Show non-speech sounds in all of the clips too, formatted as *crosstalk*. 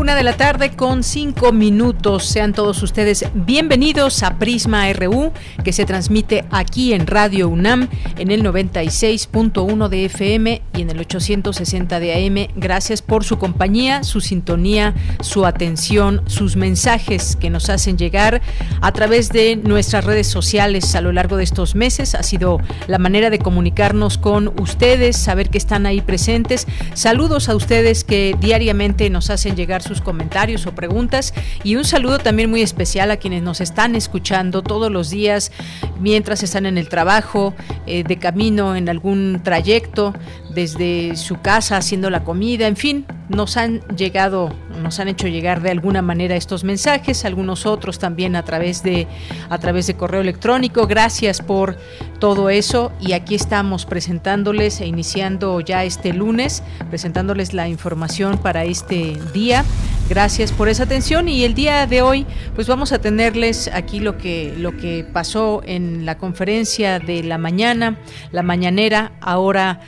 De la tarde con cinco minutos. Sean todos ustedes bienvenidos a Prisma RU, que se transmite aquí en Radio UNAM en el 96.1 de FM y en el 860 de AM. Gracias por su compañía, su sintonía, su atención, sus mensajes que nos hacen llegar a través de nuestras redes sociales a lo largo de estos meses. Ha sido la manera de comunicarnos con ustedes, saber que están ahí presentes. Saludos a ustedes que diariamente nos hacen llegar sus comentarios o preguntas. Y un saludo también muy especial a quienes nos están escuchando todos los días mientras están en el trabajo, eh, de camino en algún trayecto, desde su casa haciendo la comida, en fin, nos han llegado, nos han hecho llegar de alguna manera estos mensajes, algunos otros también a través de a través de correo electrónico. Gracias por todo eso y aquí estamos presentándoles e iniciando ya este lunes, presentándoles la información para este día. Gracias por esa atención y el día de hoy pues vamos a tenerles aquí lo que lo que pasó en la conferencia de la mañana, la mañanera, ahora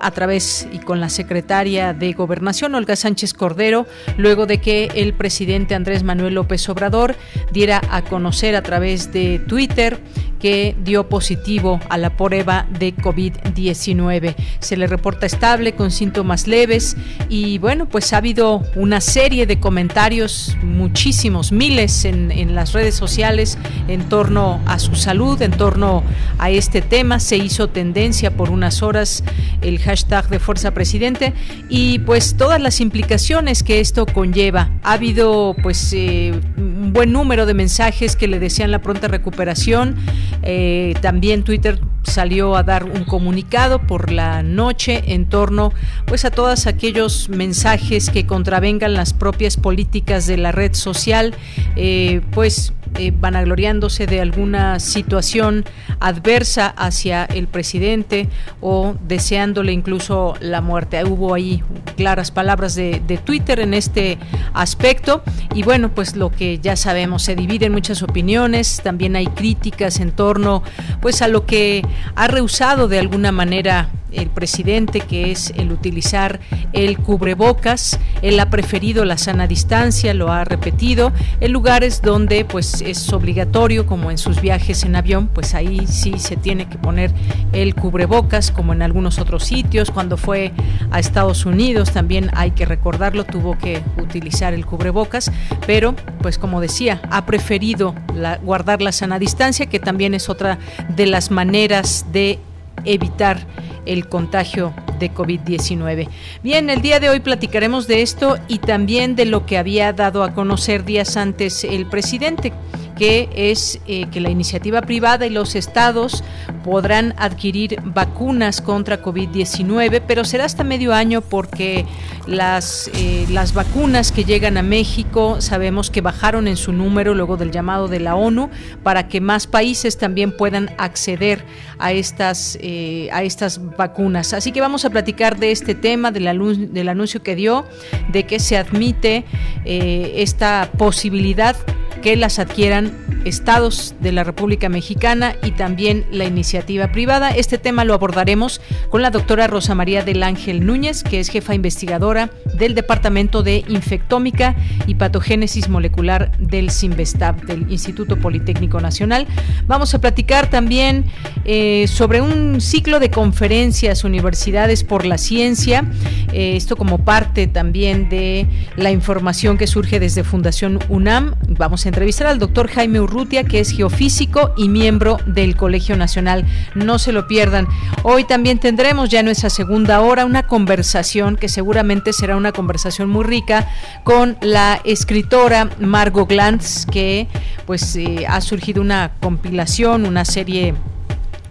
a través y con la secretaria de Gobernación, Olga Sánchez Cordero, luego de que el presidente Andrés Manuel López Obrador diera a conocer a través de Twitter que dio positivo a la prueba de COVID-19. Se le reporta estable con síntomas leves y bueno, pues ha habido una serie de comentarios, muchísimos, miles en, en las redes sociales en torno a su salud, en torno a este tema. Se hizo tendencia por unas horas el hashtag de Fuerza Presidente y pues todas las implicaciones que esto conlleva. Ha habido pues eh, un buen número de mensajes que le desean la pronta recuperación. Eh, también Twitter salió a dar un comunicado por la noche en torno pues a todos aquellos mensajes que contravengan las propias políticas de la red social eh, pues eh, vanagloriándose de alguna situación adversa hacia el presidente o deseándole incluso la muerte. Hubo ahí claras palabras de, de Twitter en este aspecto y bueno, pues lo que ya sabemos, se dividen muchas opiniones, también hay críticas en torno pues a lo que ha rehusado de alguna manera el presidente, que es el utilizar el cubrebocas. Él ha preferido la sana distancia, lo ha repetido, en lugares donde pues es obligatorio, como en sus viajes en avión, pues ahí sí se tiene que poner el cubrebocas, como en algunos otros sitios. Cuando fue a Estados Unidos también hay que recordarlo, tuvo que utilizar el cubrebocas, pero pues como decía, ha preferido guardar la sana distancia, que también es otra de las maneras de evitar el contagio de COVID-19. Bien, el día de hoy platicaremos de esto y también de lo que había dado a conocer días antes el presidente que es eh, que la iniciativa privada y los estados podrán adquirir vacunas contra COVID-19, pero será hasta medio año porque las, eh, las vacunas que llegan a México sabemos que bajaron en su número luego del llamado de la ONU para que más países también puedan acceder a estas, eh, a estas vacunas. Así que vamos a platicar de este tema, del, del anuncio que dio, de que se admite esta posibilidad que las adquieran estados de la República Mexicana y también la iniciativa privada. Este tema lo abordaremos con la doctora Rosa María del Ángel Núñez, que es jefa investigadora del Departamento de Infectómica y Patogénesis Molecular del CIMBESTAB, del Instituto Politécnico Nacional. Vamos a platicar también eh, sobre un ciclo de conferencias, universidades por la ciencia, eh, esto como parte también de la información que surge desde Fundación UNAM. Vamos a entrevistar al doctor Jaime Urrutia que es geofísico y miembro del Colegio Nacional. No se lo pierdan. Hoy también tendremos ya en nuestra segunda hora una conversación que seguramente será una conversación muy rica con la escritora Margot Glantz, que pues eh, ha surgido una compilación, una serie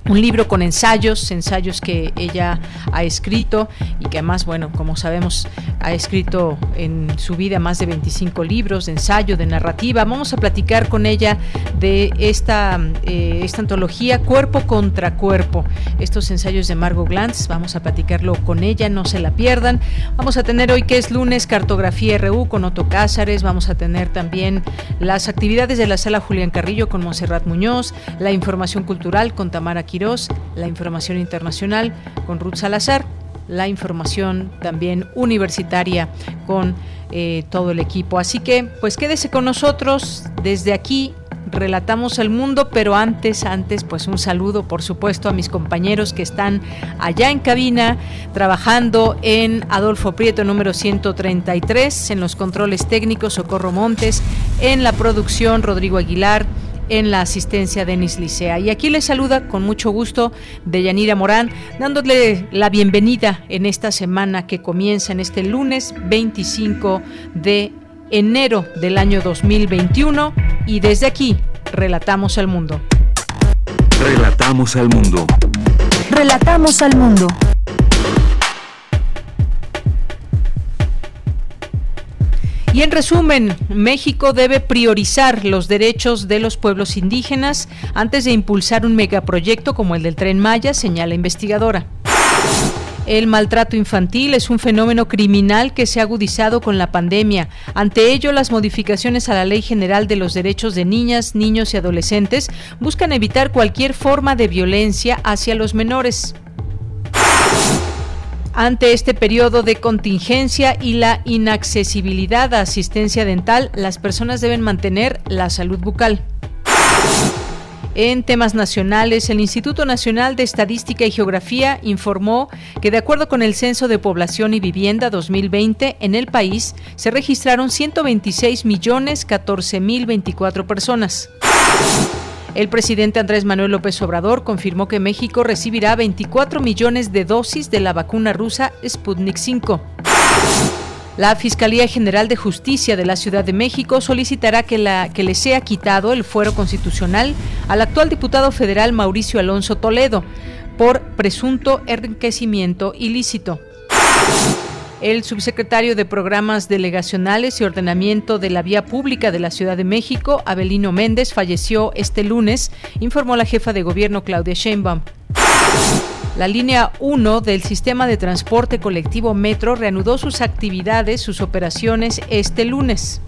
un libro con ensayos, ensayos que ella ha escrito y que además, bueno, como sabemos, ha escrito en su vida más de 25 libros de ensayo, de narrativa. Vamos a platicar con ella de esta, eh, esta antología Cuerpo contra Cuerpo, estos ensayos de Margot Glantz. Vamos a platicarlo con ella, no se la pierdan. Vamos a tener hoy que es lunes Cartografía RU con Otto Cázares. Vamos a tener también las actividades de la sala Julián Carrillo con Monserrat Muñoz, la información cultural con Tamara la información internacional con Ruth Salazar, la información también universitaria con eh, todo el equipo. Así que, pues quédese con nosotros desde aquí. Relatamos el mundo, pero antes, antes, pues un saludo, por supuesto, a mis compañeros que están allá en cabina, trabajando en Adolfo Prieto número 133, en los controles técnicos, Socorro Montes, en la producción, Rodrigo Aguilar, en la asistencia Denis Licea. Y aquí les saluda con mucho gusto Deyanira Morán, dándole la bienvenida en esta semana que comienza en este lunes 25 de enero del año 2021 y desde aquí relatamos al mundo. Relatamos al mundo. Relatamos al mundo. Y en resumen, México debe priorizar los derechos de los pueblos indígenas antes de impulsar un megaproyecto como el del tren Maya, señala investigadora. El maltrato infantil es un fenómeno criminal que se ha agudizado con la pandemia. Ante ello, las modificaciones a la Ley General de los Derechos de Niñas, Niños y Adolescentes buscan evitar cualquier forma de violencia hacia los menores. Ante este periodo de contingencia y la inaccesibilidad a asistencia dental, las personas deben mantener la salud bucal. En temas nacionales, el Instituto Nacional de Estadística y Geografía informó que de acuerdo con el Censo de Población y Vivienda 2020, en el país se registraron 126 millones 14 mil 24 personas. El presidente Andrés Manuel López Obrador confirmó que México recibirá 24 millones de dosis de la vacuna rusa Sputnik V. La Fiscalía General de Justicia de la Ciudad de México solicitará que, le sea quitado el fuero constitucional al actual diputado federal Mauricio Alonso Toledo por presunto enriquecimiento ilícito. El subsecretario de Programas Delegacionales y Ordenamiento de la Vía Pública de la Ciudad de México, Abelino Méndez, falleció este lunes, informó la jefa de gobierno Claudia Sheinbaum. La línea 1 del sistema de transporte colectivo Metro reanudó sus actividades, sus operaciones este lunes.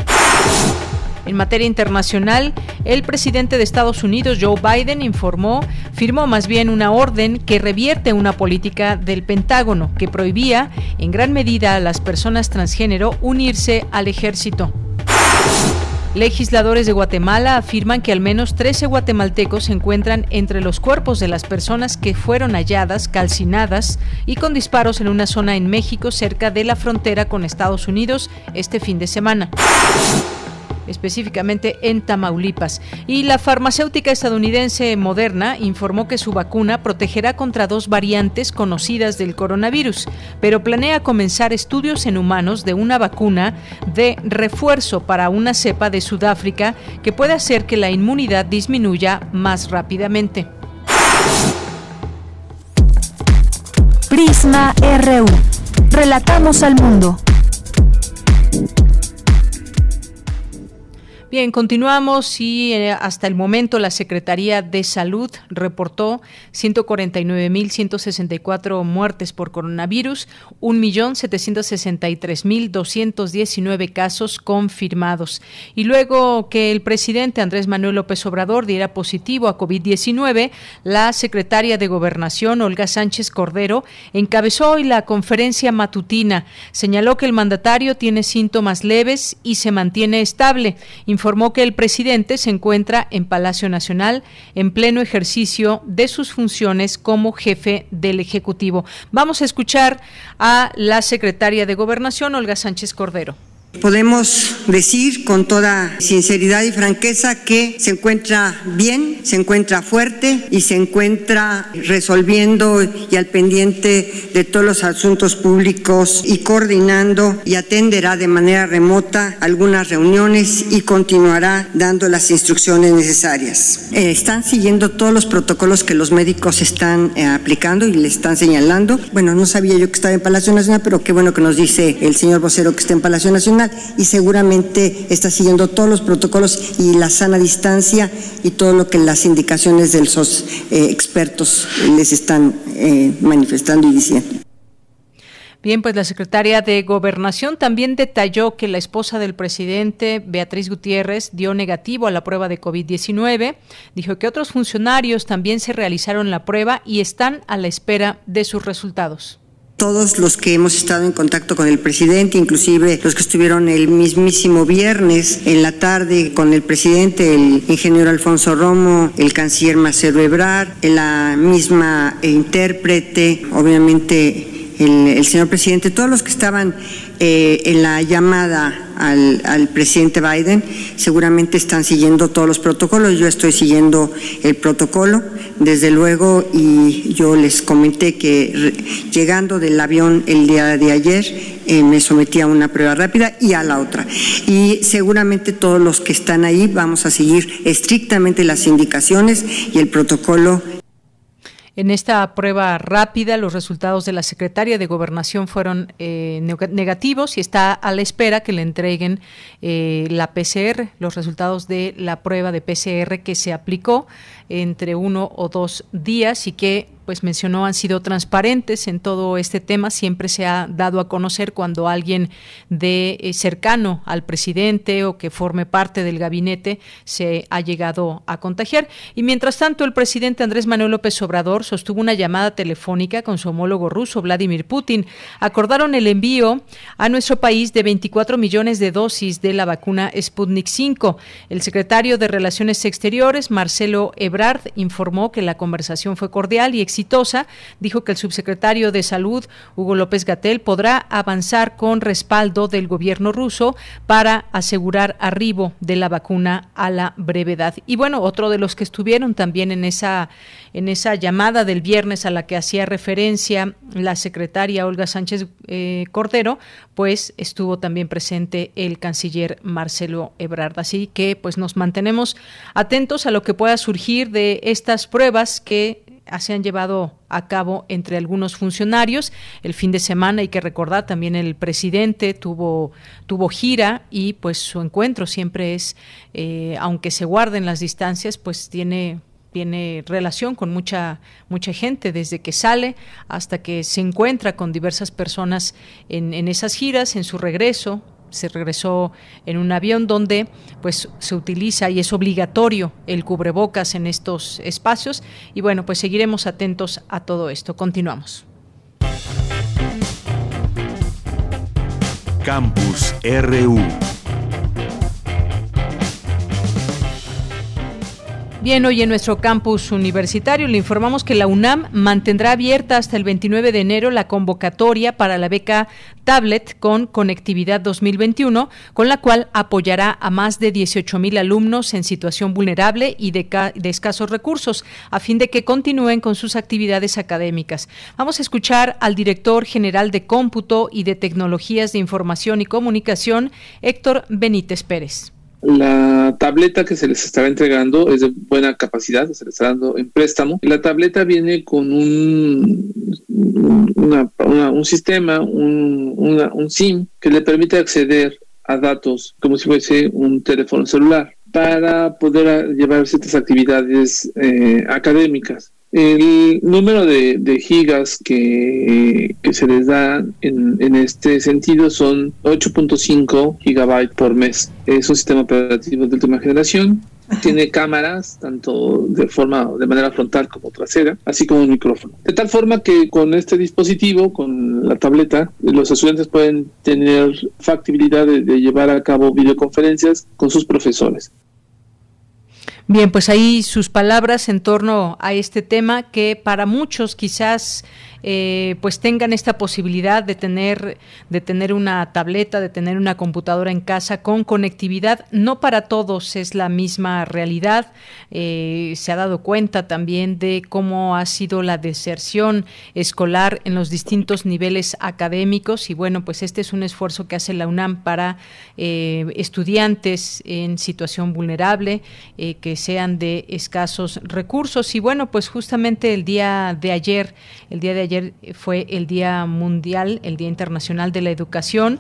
En materia internacional, el presidente de Estados Unidos, Joe Biden, informó, firmó más bien una orden que revierte una política del Pentágono que prohibía en gran medida a las personas transgénero unirse al ejército. Legisladores de Guatemala afirman que al menos 13 guatemaltecos se encuentran entre los cuerpos de las personas que fueron halladas, calcinadas y con disparos en una zona en México cerca de la frontera con Estados Unidos este fin de semana específicamente en Tamaulipas. Y la farmacéutica estadounidense Moderna informó que su vacuna protegerá contra dos variantes conocidas del coronavirus, pero planea comenzar estudios en humanos de una vacuna de refuerzo para una cepa de Sudáfrica que puede hacer que la inmunidad disminuya más rápidamente. Prisma RU. Relatamos al mundo. Bien, continuamos y eh, hasta el momento la Secretaría de Salud reportó 149.164 muertes por coronavirus, 1.763.219 casos confirmados. Y luego que el presidente Andrés Manuel López Obrador diera positivo a COVID-19, la secretaria de Gobernación, Olga Sánchez Cordero, encabezó hoy la conferencia matutina. Señaló que el mandatario tiene síntomas leves y se mantiene estable informó que el presidente se encuentra en Palacio Nacional en pleno ejercicio de sus funciones como jefe del Ejecutivo. Vamos a escuchar a la secretaria de Gobernación, Olga Sánchez Cordero. Podemos decir con toda sinceridad y franqueza que se encuentra bien, se encuentra fuerte y se encuentra resolviendo y al pendiente de todos los asuntos públicos y coordinando y atenderá de manera remota algunas reuniones y continuará dando las instrucciones necesarias. Eh, están siguiendo todos los protocolos que los médicos están eh, aplicando y le están señalando. Bueno, no sabía yo que estaba en Palacio Nacional, pero qué bueno que nos dice el señor vocero que está en Palacio Nacional y seguramente está siguiendo todos los protocolos y la sana distancia y todo lo que las indicaciones de los eh, expertos les están eh, manifestando y diciendo. Bien, pues la secretaria de Gobernación también detalló que la esposa del presidente, Beatriz Gutiérrez, dio negativo a la prueba de COVID-19. Dijo que otros funcionarios también se realizaron la prueba y están a la espera de sus resultados todos los que hemos estado en contacto con el presidente, inclusive los que estuvieron el mismísimo viernes en la tarde con el presidente, el ingeniero Alfonso Romo, el canciller Marcelo Ebrard, la misma intérprete, obviamente el, señor presidente, todos los que estaban eh, en la llamada al, presidente Biden seguramente están siguiendo todos los protocolos. Yo estoy siguiendo el protocolo, desde luego, y yo les comenté que llegando del avión el día de ayer eh, me sometí a una prueba rápida y a la otra. Y seguramente todos los que están ahí vamos a seguir estrictamente las indicaciones y el protocolo en esta prueba rápida, los resultados de la secretaria de Gobernación fueron eh, negativos y está a la espera que le entreguen eh, la PCR, los resultados de la prueba de PCR que se aplicó entre uno o dos días y que pues mencionó han sido transparentes en todo este tema. Siempre se ha dado a conocer cuando alguien de eh, cercano al presidente o que forme parte del gabinete se ha llegado a contagiar. Y mientras tanto, el presidente Andrés Manuel López Obrador sostuvo una llamada telefónica con su homólogo ruso, Vladimir Putin. Acordaron el envío a nuestro país de 24 millones de dosis de la vacuna Sputnik 5. El secretario de Relaciones Exteriores, Marcelo Ebrard, informó que la conversación fue cordial y dijo que el subsecretario de Salud, Hugo López Gatel, podrá avanzar con respaldo del gobierno ruso para asegurar arribo de la vacuna a la brevedad. Y bueno, otro de los que estuvieron también en esa, en esa llamada del viernes a la que hacía referencia la secretaria Olga Sánchez eh, Cordero, pues estuvo también presente el canciller Marcelo Ebrard. Así que pues nos mantenemos atentos a lo que pueda surgir de estas pruebas que se han llevado a cabo entre algunos funcionarios. El fin de semana hay que recordar también el presidente tuvo tuvo gira y pues su encuentro siempre es, eh, aunque se guarden las distancias, pues tiene tiene relación con mucha mucha gente desde que sale hasta que se encuentra con diversas personas en, en esas giras, en su regreso, se regresó en un avión donde pues se utiliza y es obligatorio el cubrebocas en estos espacios y bueno, pues seguiremos atentos a todo esto. Continuamos. Campus RU Bien, hoy en nuestro campus universitario le informamos que la UNAM mantendrá abierta hasta el 29 de enero la convocatoria para la beca Tablet con Conectividad 2021, con la cual apoyará a más de 18 mil alumnos en situación vulnerable y de, de escasos recursos, a fin de que continúen con sus actividades académicas. Vamos a escuchar al director general de Cómputo y de Tecnologías de Información y Comunicación, Héctor Benítez Pérez. La tableta que se les estará entregando es de buena capacidad, se les está dando en préstamo. La tableta viene con un, un sistema, un, un SIM que le permite acceder a datos como si fuese un teléfono celular para poder llevar ciertas actividades eh, académicas. El número de, gigas que, se les da en, en este sentido son 8.5 gigabytes por mes. Es un sistema operativo de última generación. Tiene cámaras, tanto de forma de manera frontal como trasera, así como un micrófono. De tal forma que con este dispositivo, con la tableta, los estudiantes pueden tener factibilidad de llevar a cabo videoconferencias con sus profesores. Bien, pues ahí sus palabras en torno a este tema que para muchos quizás eh, pues tengan esta posibilidad de tener, de tener una tableta, de tener una computadora en casa con conectividad. No para todos es la misma realidad. Eh, se ha dado cuenta también de cómo ha sido la deserción escolar en los distintos niveles académicos y bueno, pues este es un esfuerzo que hace la UNAM para eh, estudiantes en situación vulnerable, que sean de escasos recursos y bueno, pues justamente el día de ayer, el día de ayer fue el Día Mundial, el Día Internacional de la Educación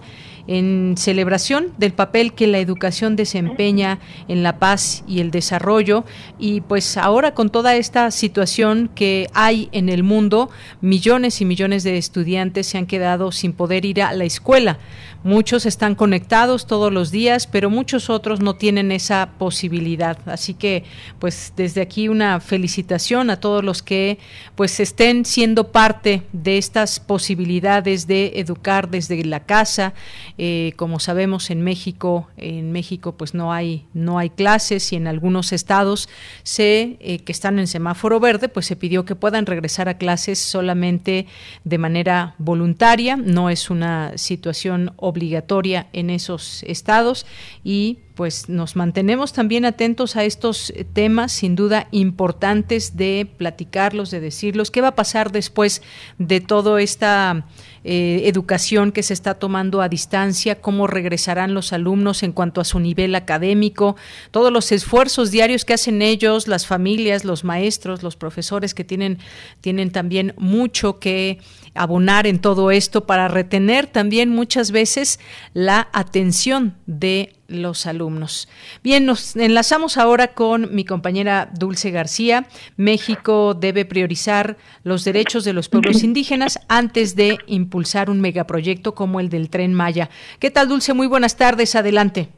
en celebración del papel que la educación desempeña en la paz y el desarrollo. Y pues ahora con toda esta situación que hay en el mundo, millones y millones de estudiantes se han quedado sin poder ir a la escuela. Muchos están conectados todos los días, pero muchos otros no tienen esa posibilidad. Así que, pues desde aquí una felicitación a todos los que pues estén siendo parte de estas posibilidades de educar desde la casa. Eh, como sabemos en México, en México pues no hay no hay clases y en algunos estados eh, que están en semáforo verde, pues se pidió que puedan regresar a clases solamente de manera voluntaria. No es una situación obligatoria en esos estados y pues nos mantenemos también atentos a estos temas, sin duda importantes de platicarlos, de decirlos. ¿Qué va a pasar después de toda esta eh, educación que se está tomando a distancia? ¿Cómo regresarán los alumnos en cuanto a su nivel académico? Todos los esfuerzos diarios que hacen ellos, las familias, los maestros, los profesores que tienen, tienen también mucho que abonar en todo esto para retener también muchas veces la atención de los alumnos. Bien, nos enlazamos ahora con mi compañera Dulce García. México debe priorizar los derechos de los pueblos indígenas antes de impulsar un megaproyecto como el del tren Maya. ¿Qué tal, Dulce? Muy buenas tardes. Adelante.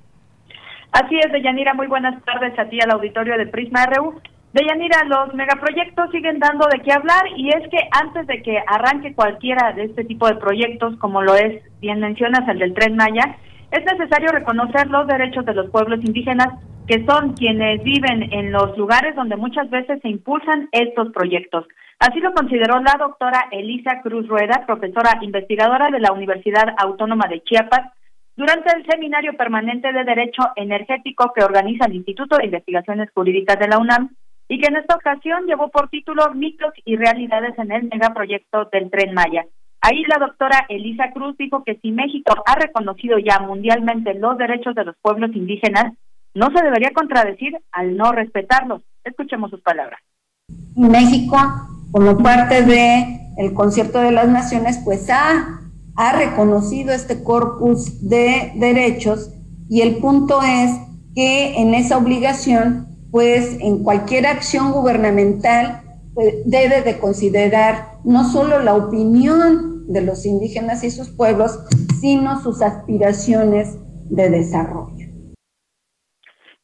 Así es, Deyanira. Muy buenas tardes a ti, al auditorio de Prisma RU. Deyanira, los megaproyectos siguen dando de qué hablar y es que antes de que arranque cualquiera de este tipo de proyectos, como lo es, bien mencionas, el del tren Maya, es necesario reconocer los derechos de los pueblos indígenas, que son quienes viven en los lugares donde muchas veces se impulsan estos proyectos. Así lo consideró la doctora Elisa Cruz Rueda, profesora investigadora de la Universidad Autónoma de Chiapas, durante el seminario permanente de Derecho Energético que organiza el Instituto de Investigaciones Jurídicas de la UNAM y que en esta ocasión llevó por título Mitos y Realidades en el megaproyecto del Tren Maya. Ahí la doctora Elisa Cruz dijo que si México ha reconocido ya mundialmente los derechos de los pueblos indígenas, no se debería contradecir al no respetarlos. Escuchemos sus palabras. México, como parte de concierto de las naciones, pues ha, ha reconocido este corpus de derechos y el punto es que en esa obligación, pues en cualquier acción gubernamental pues, debe de considerar no solo la opinión de los indígenas y sus pueblos, sino sus aspiraciones de desarrollo.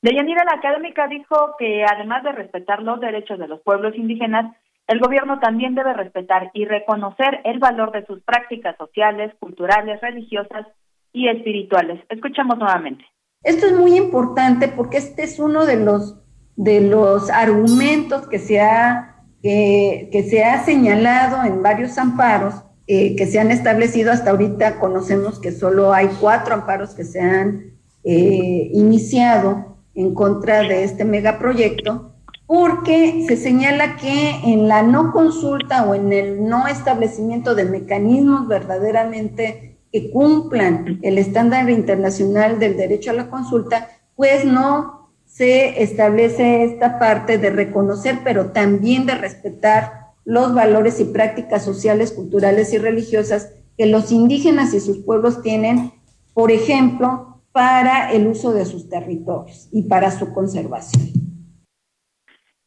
Deyanira, la académica dijo que además de respetar los derechos de los pueblos indígenas, el gobierno también debe respetar y reconocer el valor de sus prácticas sociales, culturales, religiosas y espirituales. Escuchamos nuevamente. Esto es muy importante porque este es uno de los de los argumentos que se ha que, se ha señalado en varios amparos eh, que se han establecido. Hasta ahorita conocemos que solo hay cuatro amparos que se han eh, iniciado en contra de este megaproyecto, porque se señala que en la no consulta o en el no establecimiento de mecanismos verdaderamente que cumplan el estándar internacional del derecho a la consulta, pues no se establece esta parte de reconocer, pero también de respetar los valores y prácticas sociales, culturales y religiosas que los indígenas y sus pueblos tienen, por ejemplo, para el uso de sus territorios y para su conservación.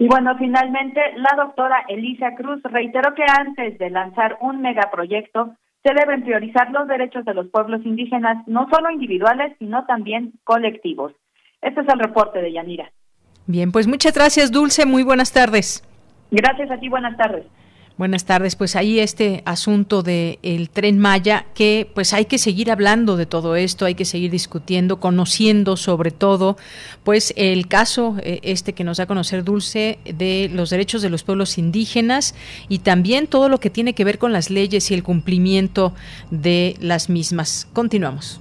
Y bueno, finalmente, la doctora Elisa Cruz reiteró que antes de lanzar un megaproyecto, se deben priorizar los derechos de los pueblos indígenas, no solo individuales, sino también colectivos. Este es el reporte de Yanira. Bien, pues muchas gracias, Dulce. Muy buenas tardes. Gracias a ti, buenas tardes. Buenas tardes. Pues ahí este asunto del el tren Maya, que pues hay que seguir hablando de todo esto, hay que seguir discutiendo, conociendo sobre todo, pues el caso eh, este que nos da a conocer Dulce de los derechos de los pueblos indígenas y también todo lo que tiene que ver con las leyes y el cumplimiento de las mismas. Continuamos.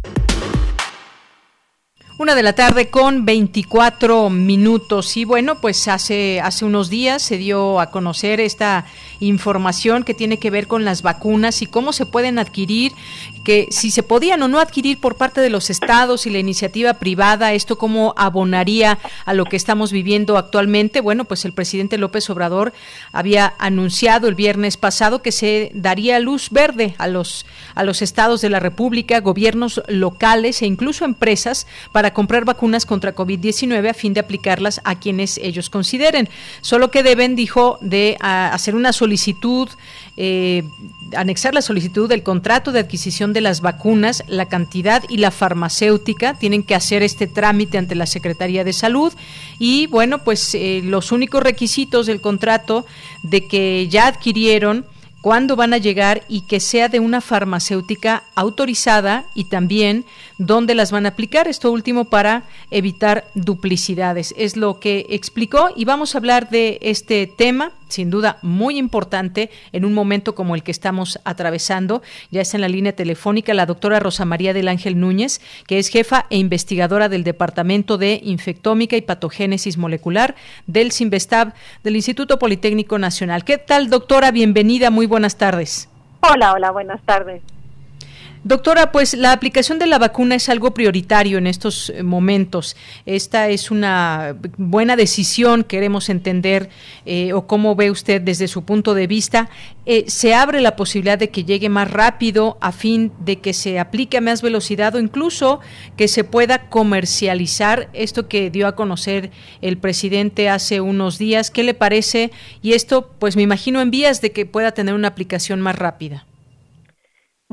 Una de la tarde con 24 minutos. Y bueno, pues hace, hace unos días se dio a conocer esta información que tiene que ver con las vacunas y cómo se pueden adquirir, que si se podían o no adquirir por parte de los estados y la iniciativa privada, esto cómo abonaría a lo que estamos viviendo actualmente. Bueno, pues el presidente López Obrador había anunciado el viernes pasado que se daría luz verde a los, a los estados de la República, gobiernos locales e incluso empresas para comprar vacunas contra COVID-19 a fin de aplicarlas a quienes ellos consideren. Solo que deben, dijo, de hacer una solicitud, eh, anexar la solicitud del contrato de adquisición de las vacunas, la cantidad y la farmacéutica. Tienen que hacer este trámite ante la Secretaría de Salud y, bueno, pues eh, los únicos requisitos del contrato de que ya adquirieron cuándo van a llegar y que sea de una farmacéutica autorizada y también dónde las van a aplicar. Esto último para evitar duplicidades. Es lo que explicó y vamos a hablar de este tema, sin duda muy importante en un momento como el que estamos atravesando. Ya está en la línea telefónica la doctora Rosa María del Ángel Núñez, que es jefa e investigadora del Departamento de Infectómica y Patogénesis Molecular del CIMBESTAB del Instituto Politécnico Nacional. ¿Qué tal, doctora? Bienvenida, muy buenas tardes. Hola, hola, buenas tardes. Doctora, pues la aplicación de la vacuna es algo prioritario en estos eh, momentos. Esta es una buena decisión, queremos entender, eh, o cómo ve usted desde su punto de vista. Eh, ¿Se abre la posibilidad de que llegue más rápido a fin de que se aplique a más velocidad o incluso que se pueda comercializar esto que dio a conocer el presidente hace unos días? ¿Qué le parece? Y esto, pues me imagino en vías de que pueda tener una aplicación más rápida.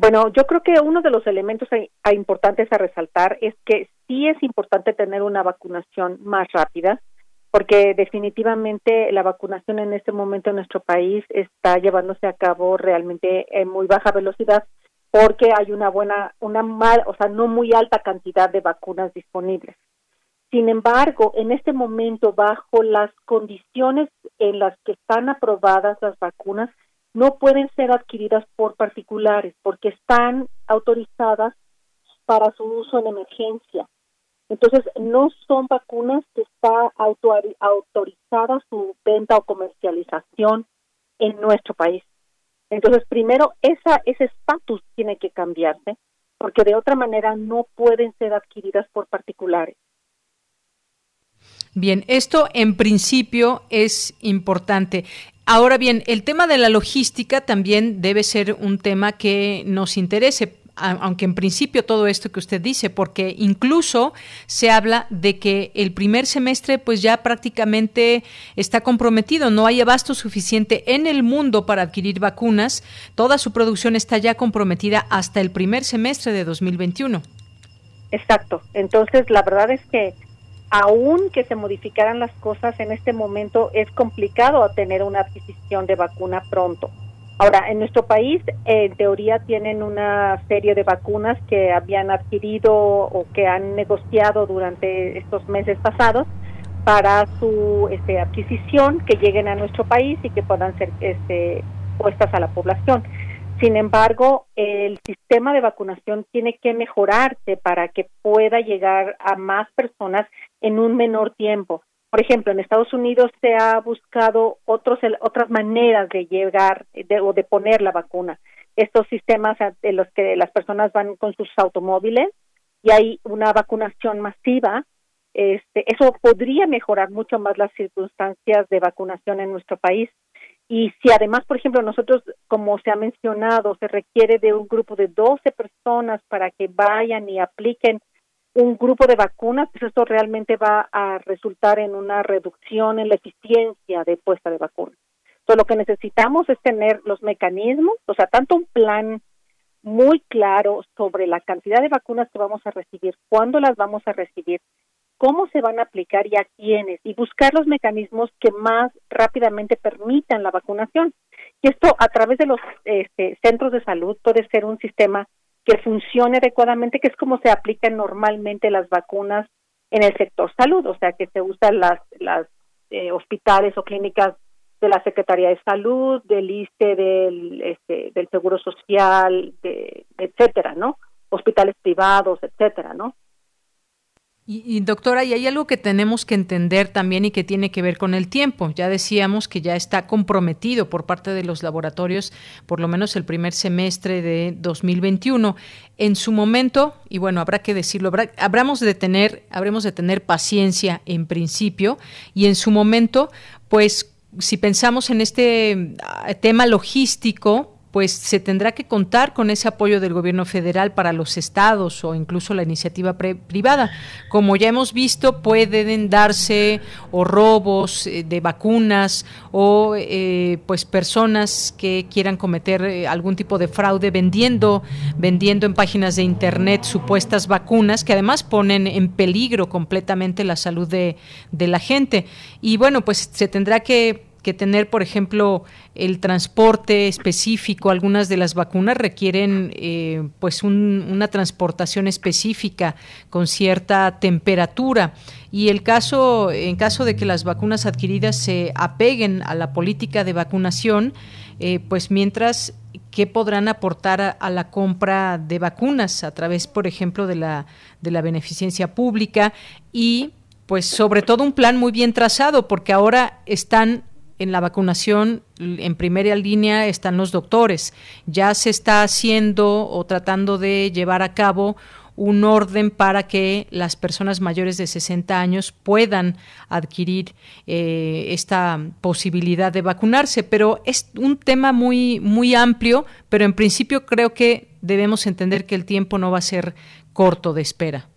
Bueno, yo creo que uno de los elementos importantes a resaltar es que sí es importante tener una vacunación más rápida, porque definitivamente la vacunación en este momento en nuestro país está llevándose a cabo realmente en muy baja velocidad, porque hay una buena, una mal, o sea, no muy alta cantidad de vacunas disponibles. Sin embargo, en este momento, bajo las condiciones en las que están aprobadas las vacunas, no pueden ser adquiridas por particulares porque están autorizadas para su uso en emergencia. Entonces, no son vacunas que está autorizada su venta o comercialización en nuestro país. Entonces, primero, esa, ese estatus tiene que cambiarse, porque de otra manera no pueden ser adquiridas por particulares. Bien, esto en principio es importante. Ahora bien, el tema de la logística también debe ser un tema que nos interese aunque en principio todo esto que usted dice, porque incluso se habla de que el primer semestre pues ya prácticamente está comprometido, no hay abasto suficiente en el mundo para adquirir vacunas, toda su producción está ya comprometida hasta el primer semestre de 2021. Exacto, entonces la verdad es que aún que se modificaran las cosas en este momento, es complicado tener una adquisición de vacuna pronto. Ahora, en nuestro país, en teoría, tienen una serie de vacunas que habían adquirido o que han negociado durante estos meses pasados para su este, adquisición, que lleguen a nuestro país y que puedan ser este, puestas a la población. Sin embargo, el sistema de vacunación tiene que mejorarse para que pueda llegar a más personas en un menor tiempo. Por ejemplo, en Estados Unidos se ha buscado otros, otras maneras de llegar o de poner la vacuna. Estos sistemas en los que las personas van con sus automóviles y hay una vacunación masiva, este, eso podría mejorar mucho más las circunstancias de vacunación en nuestro país. Y si además, por ejemplo, nosotros, como se ha mencionado, se requiere de un grupo de 12 personas para que vayan y apliquen un grupo de vacunas, pues esto realmente va a resultar en una reducción en la eficiencia de puesta de vacunas. Entonces, lo que necesitamos es tener los mecanismos, o sea, tanto un plan muy claro sobre la cantidad de vacunas que vamos a recibir, cuándo las vamos a recibir, cómo se van a aplicar y a quiénes, y buscar los mecanismos que más rápidamente permitan la vacunación. Y esto a través de los este, centros de salud puede ser un sistema que funcione adecuadamente, que es como se aplican normalmente las vacunas en el sector salud, o sea, que se usan las, las eh, hospitales o clínicas de la Secretaría de Salud, del ISTE, del, este, del Seguro Social, de, etcétera, ¿no? Hospitales privados, etcétera, ¿no? Y, doctora, y hay algo que tenemos que entender también y que tiene que ver con el tiempo. Ya decíamos que ya está comprometido por parte de los laboratorios, por lo menos el primer semestre de 2021. En su momento, y bueno, habrá que decirlo, habremos de tener, habremos de tener paciencia en principio, y en su momento, pues si pensamos en este ah, tema logístico, pues se tendrá que contar con ese apoyo del gobierno federal para los estados o incluso la iniciativa privada. Como ya hemos visto, pueden darse o robos eh, de vacunas o eh, pues personas que quieran cometer eh, algún tipo de fraude vendiendo vendiendo en páginas de internet supuestas vacunas que además ponen en peligro completamente la salud de, de la gente. Y bueno, pues se tendrá que que tener, por ejemplo, el transporte específico. Algunas de las vacunas requieren, eh, pues, una transportación específica con cierta temperatura. Y el caso, en caso de que las vacunas adquiridas se apeguen a la política de vacunación, eh, pues mientras qué podrán aportar a, a, la compra de vacunas a través, por ejemplo, de la, de la beneficencia pública y pues sobre todo un plan muy bien trazado, porque ahora están en la vacunación en primera línea están los doctores. Ya se está haciendo o tratando de llevar a cabo un orden para que las personas mayores de 60 años puedan adquirir eh, esta posibilidad de vacunarse. Pero es un tema muy, muy amplio, pero en principio creo que debemos entender que el tiempo no va a ser corto de espera.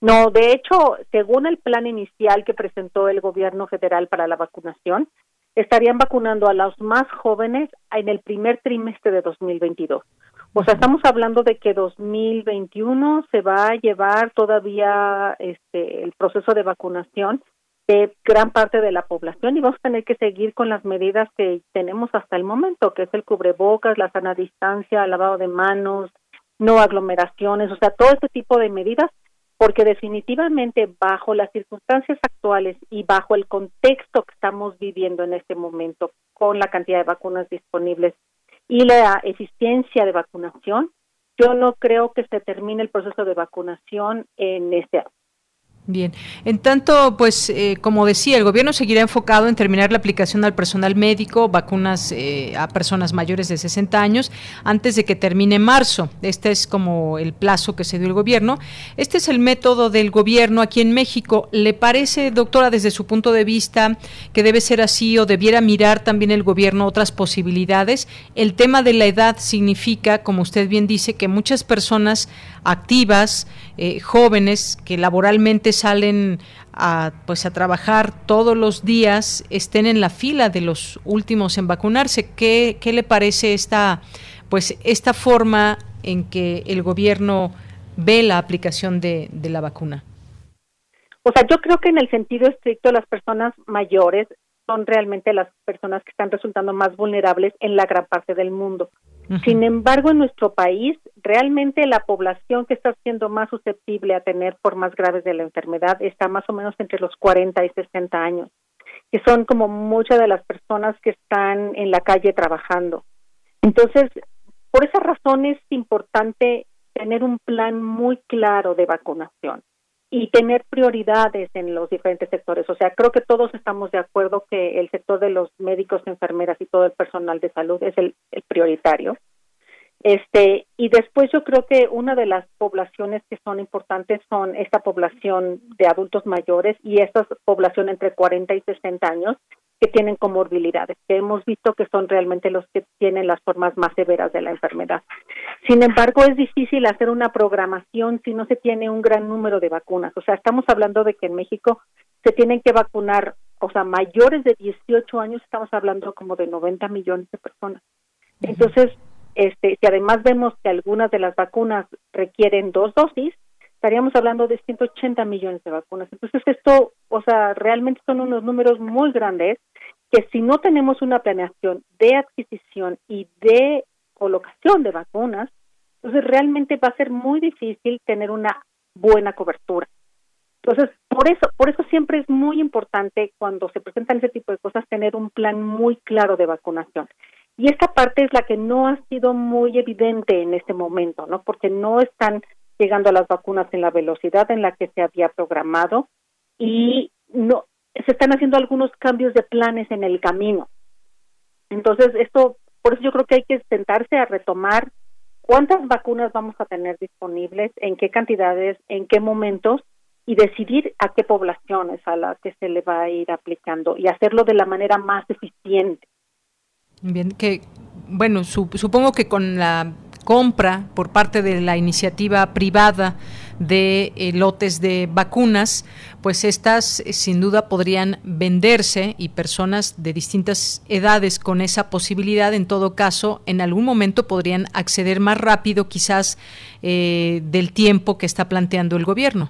No, de hecho, según el plan inicial que presentó el gobierno federal para la vacunación, estarían vacunando a los más jóvenes en el primer trimestre de 2022. O sea, estamos hablando de que 2021 se va a llevar todavía este el proceso de vacunación de gran parte de la población y vamos a tener que seguir con las medidas que tenemos hasta el momento, que es el cubrebocas, la sana distancia, el lavado de manos, no aglomeraciones, o sea, todo este tipo de medidas porque definitivamente bajo las circunstancias actuales y bajo el contexto que estamos viviendo en este momento, con la cantidad de vacunas disponibles y la eficiencia de vacunación, yo no creo que se termine el proceso de vacunación en este año. Bien, en tanto, pues, eh, como decía, el gobierno seguirá enfocado en terminar la aplicación al personal médico, vacunas eh, a personas mayores de 60 años, antes de que termine marzo. Este es como el plazo que se dio el gobierno. Este es el método del gobierno aquí en México. ¿Le parece, doctora, desde su punto de vista, que debe ser así o debiera mirar también el gobierno otras posibilidades? El tema de la edad significa, como usted bien dice, que muchas personas activas, eh, jóvenes que laboralmente salen a, pues, a trabajar todos los días estén en la fila de los últimos en vacunarse. ¿Qué, qué le parece esta, pues, esta forma en que el gobierno ve la aplicación de, de la vacuna? O sea, yo creo que en el sentido estricto las personas mayores son realmente las personas que están resultando más vulnerables en la gran parte del mundo. Sin embargo, en nuestro país, realmente la población que está siendo más susceptible a tener formas graves de la enfermedad está más o menos entre los 40 y 60 años, que son como muchas de las personas que están en la calle trabajando. Entonces, por esa razón es importante tener un plan muy claro de vacunación y tener prioridades en los diferentes sectores. O sea, creo que todos estamos de acuerdo que el sector de los médicos, enfermeras y todo el personal de salud es el, prioritario. Este, y después yo creo que una de las poblaciones que son importantes son esta población de adultos mayores y esta población entre 40 y 60 años, que tienen comorbilidades, que hemos visto que son realmente los que tienen las formas más severas de la enfermedad. Sin embargo, es difícil hacer una programación si no se tiene un gran número de vacunas. O sea, estamos hablando de que en México se tienen que vacunar, o sea, mayores de 18 años, estamos hablando como de 90 millones de personas. Entonces, este, si además vemos que algunas de las vacunas requieren dos dosis, estaríamos hablando de 180 millones de vacunas. Entonces, esto, o sea, realmente son unos números muy grandes que si no tenemos una planeación de adquisición y de colocación de vacunas, entonces realmente va a ser muy difícil tener una buena cobertura. Entonces, por eso, por eso siempre es muy importante cuando se presentan ese tipo de cosas tener un plan muy claro de vacunación. Y esta parte es la que no ha sido muy evidente en este momento, ¿no? Porque no están llegando a las vacunas en la velocidad en la que se había programado y no se están haciendo algunos cambios de planes en el camino. Entonces, esto, por eso yo creo que hay que sentarse a retomar cuántas vacunas vamos a tener disponibles, en qué cantidades, en qué momentos y decidir a qué poblaciones a las que se le va a ir aplicando y hacerlo de la manera más eficiente. Bien, que bueno, supongo que con la compra por parte de la iniciativa privada de eh, lotes de vacunas, pues estas eh, sin duda podrían venderse y personas de distintas edades con esa posibilidad, en todo caso, en algún momento podrían acceder más rápido quizás eh, del tiempo que está planteando el gobierno.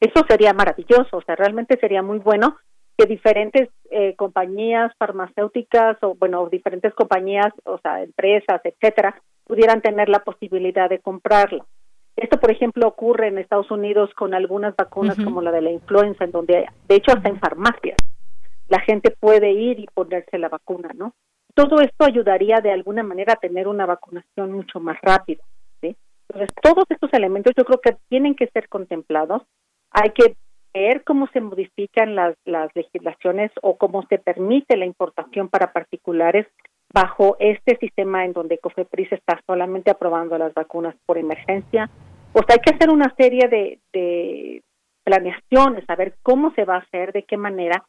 Eso sería maravilloso, o sea, realmente sería muy bueno que diferentes compañías farmacéuticas o bueno diferentes compañías o sea empresas etcétera pudieran tener la posibilidad de comprarla. Esto, por ejemplo, ocurre en Estados Unidos con algunas vacunas como la de la influenza, en donde, de hecho, hasta en farmacias, la gente puede ir y ponerse la vacuna, ¿no? Todo esto ayudaría de alguna manera a tener una vacunación mucho más rápida, ¿sí? Entonces, todos estos elementos yo creo que tienen que ser contemplados. Hay que ver cómo se modifican las, las legislaciones o cómo se permite la importación para particulares bajo este sistema en donde COFEPRIS está solamente aprobando las vacunas por emergencia, pues hay que hacer una serie de, de planeaciones, saber cómo se va a hacer, de qué manera,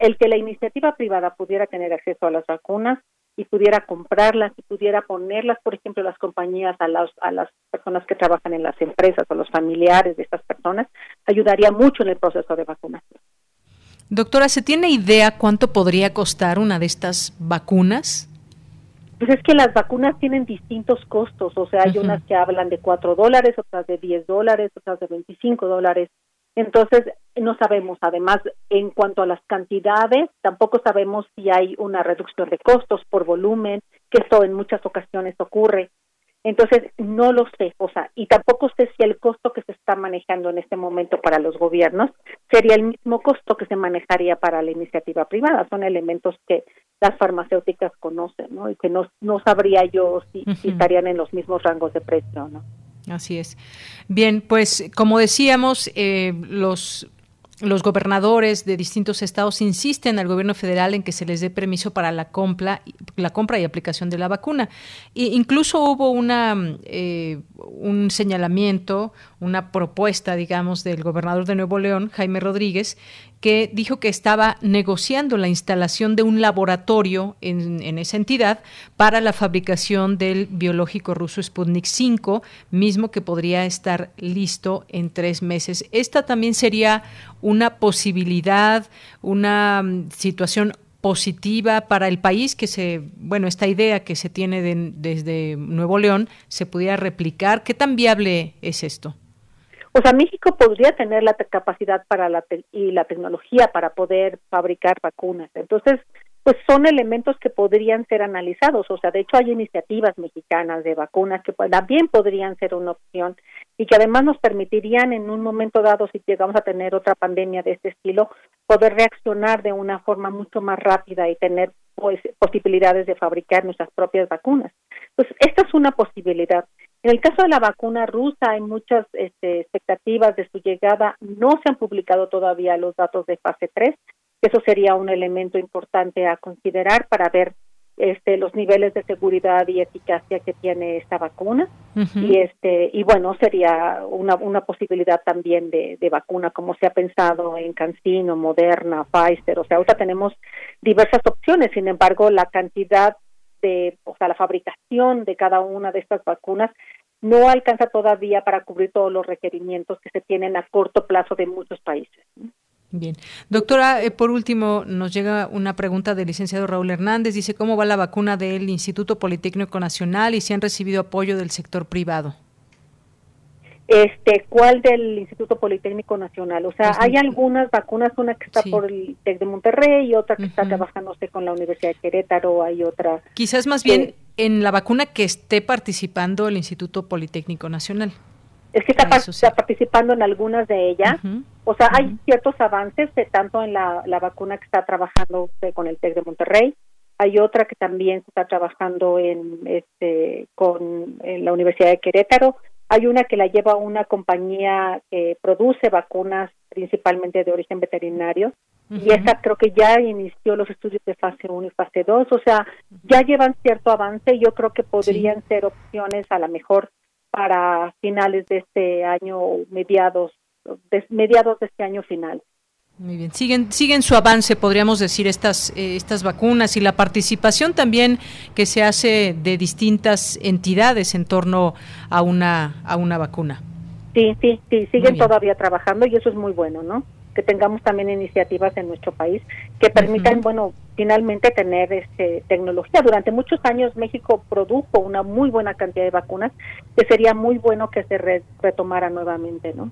el que la iniciativa privada pudiera tener acceso a las vacunas y pudiera comprarlas y pudiera ponerlas, por ejemplo, las compañías a las, a las personas que trabajan en las empresas o los familiares de estas personas, ayudaría mucho en el proceso de vacunación. Doctora, ¿se tiene idea cuánto podría costar una de estas vacunas? Pues es que las vacunas tienen distintos costos, o sea, hay unas que hablan de 4 dólares, otras de 10 dólares, otras de 25 dólares. Entonces, no sabemos, además, en cuanto a las cantidades, tampoco sabemos si hay una reducción de costos por volumen, que esto en muchas ocasiones ocurre. Entonces, no lo sé, o sea, y tampoco sé si el costo que se está manejando en este momento para los gobiernos sería el mismo costo que se manejaría para la iniciativa privada. Son elementos que las farmacéuticas conocen, ¿no? Y que no, no sabría yo si, si estarían en los mismos rangos de precio, ¿no? Así es. Bien, pues como decíamos, eh, los los gobernadores de distintos estados insisten al gobierno federal en que se les dé permiso para la compra, la compra y aplicación de la vacuna. E incluso hubo una, eh, un señalamiento, una propuesta, digamos, del gobernador de Nuevo León, Jaime Rodríguez, que dijo que estaba negociando la instalación de un laboratorio en, esa entidad para la fabricación del biológico ruso Sputnik 5, mismo que podría estar listo en tres meses. Esta también sería una posibilidad, una mm, situación positiva para el país que se, bueno, esta idea que se tiene desde Nuevo León se pudiera replicar. ¿Qué tan viable es esto? O sea, México podría tener la capacidad para la y la tecnología para poder fabricar vacunas. Entonces, pues son elementos que podrían ser analizados. O sea, de hecho hay iniciativas mexicanas de vacunas que pues, también podrían ser una opción y que además nos permitirían en un momento dado, si llegamos a tener otra pandemia de este estilo, poder reaccionar de una forma mucho más rápida y tener pues posibilidades de fabricar nuestras propias vacunas. Pues esta es una posibilidad. En el caso de la vacuna rusa hay muchas este, expectativas de su llegada. No se han publicado todavía los datos de fase 3. Eso sería un elemento importante a considerar para ver este, los niveles de seguridad y eficacia que tiene esta vacuna y este y bueno sería una, una posibilidad también de, de vacuna como se ha pensado en Cancino, Moderna, Pfizer, o sea ahorita tenemos diversas opciones, sin embargo la cantidad de, o sea la fabricación de cada una de estas vacunas no alcanza todavía para cubrir todos los requerimientos que se tienen a corto plazo de muchos países. Bien. Doctora, eh, por último, nos llega una pregunta del licenciado Raúl Hernández. Dice, ¿cómo va la vacuna del Instituto Politécnico Nacional y si han recibido apoyo del sector privado? Este, ¿Cuál del Instituto Politécnico Nacional? O sea, pues hay algunas vacunas, una que está por el TEC de Monterrey y otra que está trabajándose con la Universidad de Querétaro, hay otra. Quizás más bien eh, en la vacuna que esté participando el Instituto Politécnico Nacional. Es que está, participando en algunas de ellas. O sea, hay ciertos avances, de, tanto en la, vacuna que está trabajando con el TEC de Monterrey, hay otra que también se está trabajando en, este, con la Universidad de Querétaro, hay una que la lleva una compañía que produce vacunas principalmente de origen veterinario, y esta creo que ya inició los estudios de fase 1 y fase 2, o sea, ya llevan cierto avance y yo creo que podrían ser opciones a lo mejor para finales de este año mediados de, mediados de este año final. Muy bien, siguen siguen su avance, podríamos decir estas eh, estas vacunas y la participación también que se hace de distintas entidades en torno a una a una vacuna. Sí, sí, sí, siguen todavía trabajando y eso es muy bueno, ¿no? Que tengamos también iniciativas en nuestro país que permitan, bueno, finalmente tener este, tecnología. Durante muchos años México produjo una muy buena cantidad de vacunas que sería muy bueno que se retomara nuevamente, ¿no?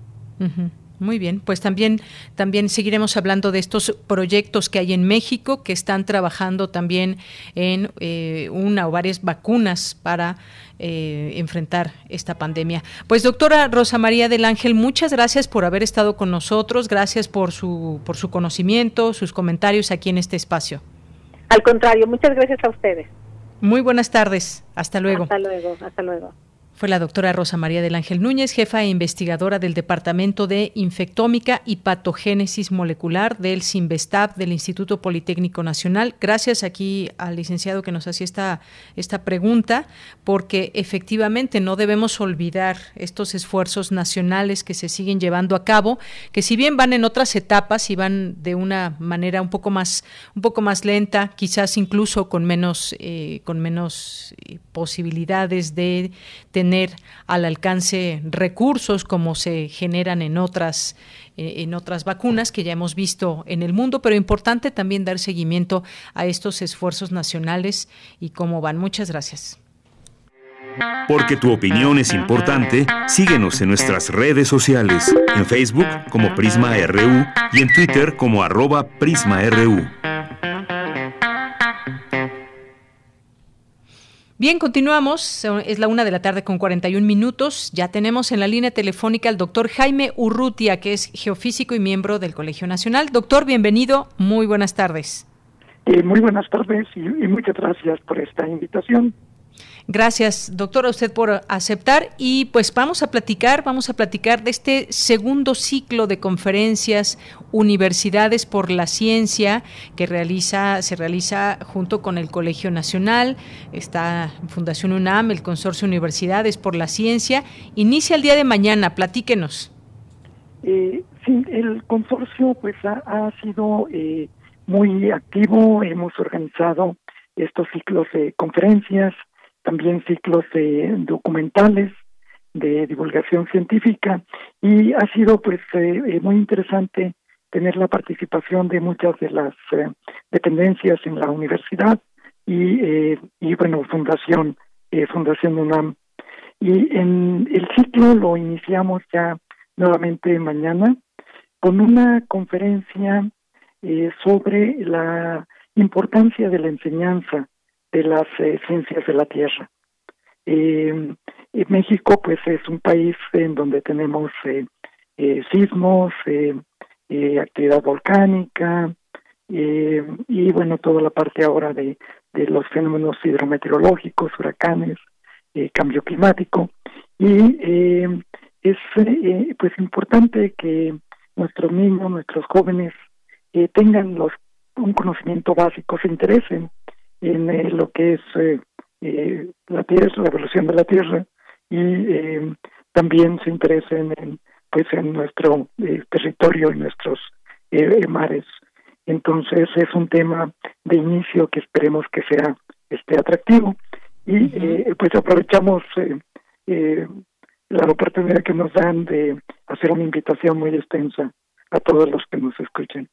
Muy bien, pues también, también seguiremos hablando de estos proyectos que hay en México que están trabajando también en eh, una o varias vacunas para eh, enfrentar esta pandemia. Pues doctora Rosa María del Ángel, muchas gracias por haber estado con nosotros, gracias por su, por su conocimiento, sus comentarios aquí en este espacio. Al contrario, muchas gracias a ustedes. Muy buenas tardes. Hasta luego. Hasta luego. Hasta luego. Fue la doctora Rosa María del Ángel Núñez, jefa e investigadora del Departamento de Infectómica y Patogénesis Molecular del CIMBESTAB del Instituto Politécnico Nacional. Gracias aquí al licenciado que nos hacía esta, esta pregunta, porque efectivamente no debemos olvidar estos esfuerzos nacionales que se siguen llevando a cabo, que si bien van en otras etapas y van de una manera un poco más, un poco más lenta, quizás incluso con menos, eh, con menos eh, posibilidades de tener al alcance recursos como se generan en otras eh, en otras vacunas que ya hemos visto en el mundo, pero importante también dar seguimiento a estos esfuerzos nacionales y cómo van. Muchas gracias. Porque tu opinión es importante, síguenos en nuestras redes sociales, en Facebook como Prisma RU y en Twitter como arroba PrismaRU. Bien, continuamos. Es la una de la tarde con 41 minutos. Ya tenemos en la línea telefónica al doctor Jaime Urrutia, que es geofísico y miembro del Colegio Nacional. Doctor, bienvenido. Muy buenas tardes. Eh, muy buenas tardes y muchas gracias por esta invitación. Gracias, doctor, a usted por aceptar y pues vamos a platicar, vamos a platicar de este segundo ciclo de conferencias Universidades por la Ciencia que realiza se realiza junto con el Colegio Nacional, está Fundación UNAM, el Consorcio Universidades por la Ciencia, inicia el día de mañana, platíquenos. Eh, sí, el consorcio pues ha, sido eh, muy activo, hemos organizado estos ciclos de conferencias, también ciclos de documentales de divulgación científica y ha sido pues eh, eh, muy interesante tener la participación de muchas de las eh, dependencias en la universidad y, y bueno fundación fundación UNAM. Y en el ciclo lo iniciamos ya nuevamente mañana con una conferencia sobre la importancia de la enseñanza de las eh, ciencias de la Tierra. Eh, México, pues, es un país en donde tenemos eh, eh sismos, actividad volcánica y, bueno, toda la parte ahora de, de los fenómenos hidrometeorológicos, huracanes, cambio climático. Y es, pues, importante que nuestros niños, nuestros jóvenes, tengan los un conocimiento básico, se interesen en lo que es la Tierra, la evolución de la Tierra, y también se interesen en, pues, en nuestro territorio y nuestros mares. Entonces es un tema de inicio que esperemos que sea este atractivo y pues aprovechamos la oportunidad que nos dan de hacer una invitación muy extensa a todos los que nos escuchen.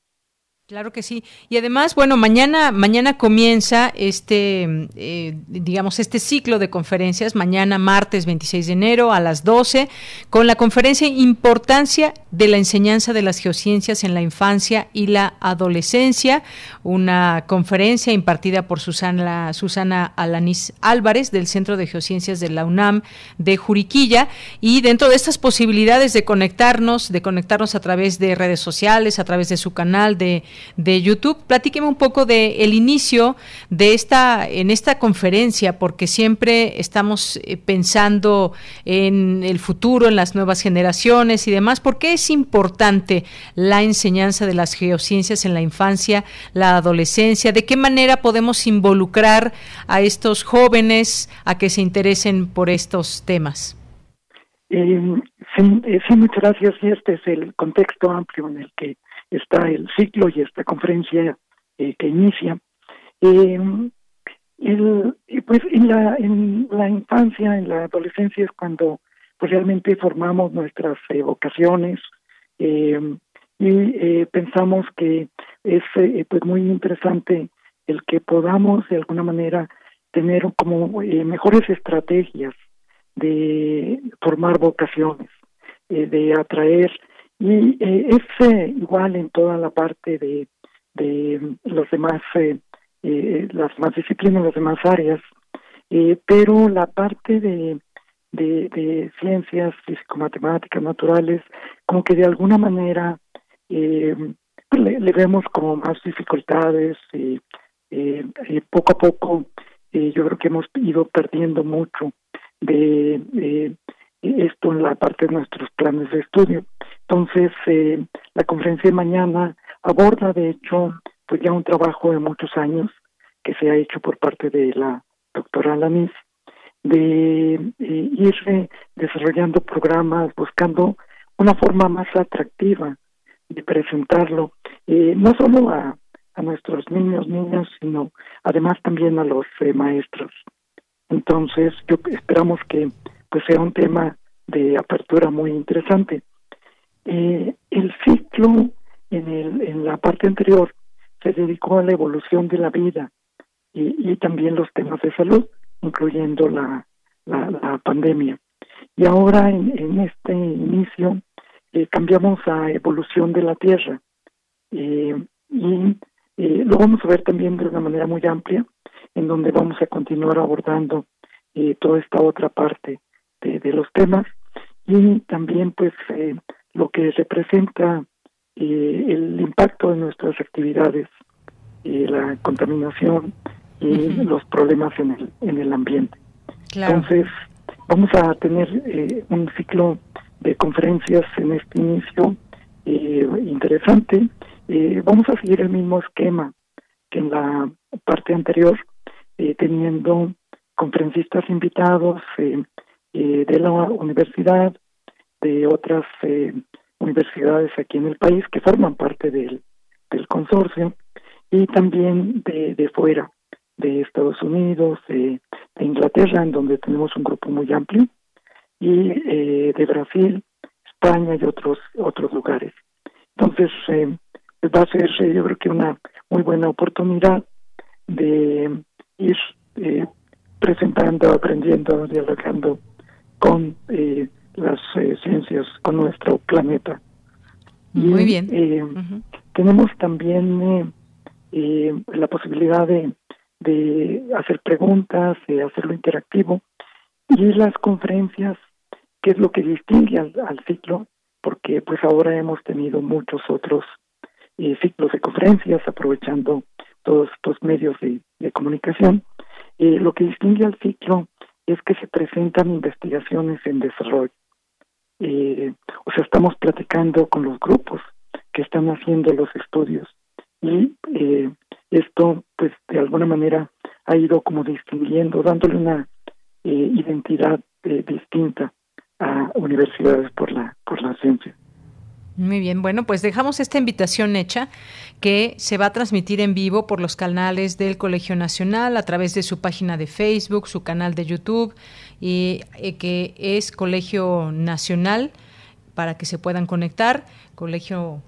Claro que sí. Y además, bueno, mañana, mañana comienza este, eh, digamos, este ciclo de conferencias, mañana martes 26 de enero a las 12, con la conferencia Importancia de la enseñanza de las geociencias en la infancia y la adolescencia, una conferencia impartida por Susana, Susana Alanis Álvarez del Centro de Geociencias de la UNAM de Juriquilla. Y dentro de estas posibilidades de conectarnos, de conectarnos a través de redes sociales, a través de su canal de de YouTube. Platíqueme un poco de el inicio de esta en esta conferencia, porque siempre estamos eh, pensando en el futuro, en las nuevas generaciones y demás. ¿Por qué es importante la enseñanza de las geociencias en la infancia, la adolescencia? ¿De qué manera podemos involucrar a estos jóvenes a que se interesen por estos temas? Eh, sí, eh, sí, muchas gracias. Este es el contexto amplio en el que está el ciclo y esta conferencia eh, que inicia. Eh, pues en la, en la infancia, en la adolescencia es cuando pues realmente formamos nuestras eh, vocaciones y pensamos que es pues muy interesante el que podamos de alguna manera tener como mejores estrategias de formar vocaciones, de atraer y eh, es eh, igual en toda la parte de, de los demás, eh, eh las demás disciplinas, las demás áreas, pero la parte de, de, de ciencias físico-matemáticas naturales, como que de alguna manera pues le, le, vemos como más dificultades y poco a poco yo creo que hemos ido perdiendo mucho de esto en la parte de nuestros planes de estudio. Entonces, eh, la conferencia de mañana aborda, de hecho, pues ya un trabajo de muchos años que se ha hecho por parte de la doctora Lanis, de eh, ir eh, desarrollando programas, buscando una forma más atractiva de presentarlo, no solo a, a nuestros niños, niñas, sino además también a los maestros. Entonces, yo esperamos que pues sea un tema de apertura muy interesante. Eh, el ciclo en, el, en la parte anterior se dedicó a la evolución de la vida y, y también los temas de salud, incluyendo la, la, pandemia. Y ahora en, en este inicio eh, cambiamos a evolución de la Tierra eh, y eh, lo vamos a ver también de una manera muy amplia, en donde vamos a continuar abordando eh, toda esta otra parte de, de los temas y también pues eh, lo que representa eh, el impacto de nuestras actividades, y la contaminación y los problemas en el, en el ambiente. Entonces, vamos a tener eh, un ciclo de conferencias en este inicio eh, interesante. Eh, vamos a seguir el mismo esquema que en la parte anterior, eh, teniendo conferencistas invitados eh, de la universidad, de otras eh, universidades aquí en el país que forman parte del, del consorcio y también de, de fuera, de Estados Unidos, de, Inglaterra, en donde tenemos un grupo muy amplio, y eh, de Brasil, España y otros otros lugares. Entonces, eh, va a ser, eh, yo creo que una muy buena oportunidad de ir eh, presentando, aprendiendo, dialogando con eh, las eh, ciencias con nuestro planeta. Muy bien. Eh, tenemos también eh, la posibilidad de, de hacer preguntas, de hacerlo interactivo y las conferencias, que es lo que distingue al, al ciclo, porque pues ahora hemos tenido muchos otros ciclos de conferencias aprovechando todos estos medios de, de comunicación. lo que distingue al ciclo es que se presentan investigaciones en desarrollo eh, o sea, estamos platicando con los grupos que están haciendo los estudios y eh, esto, pues, de alguna manera ha ido como distinguiendo, dándole una eh, identidad eh, distinta a universidades por la, por la ciencia. Muy bien, bueno, pues dejamos esta invitación hecha que se va a transmitir en vivo por los canales del Colegio Nacional a través de su página de Facebook, su canal de YouTube y eh, que es Colegio Nacional para que se puedan conectar, Colegio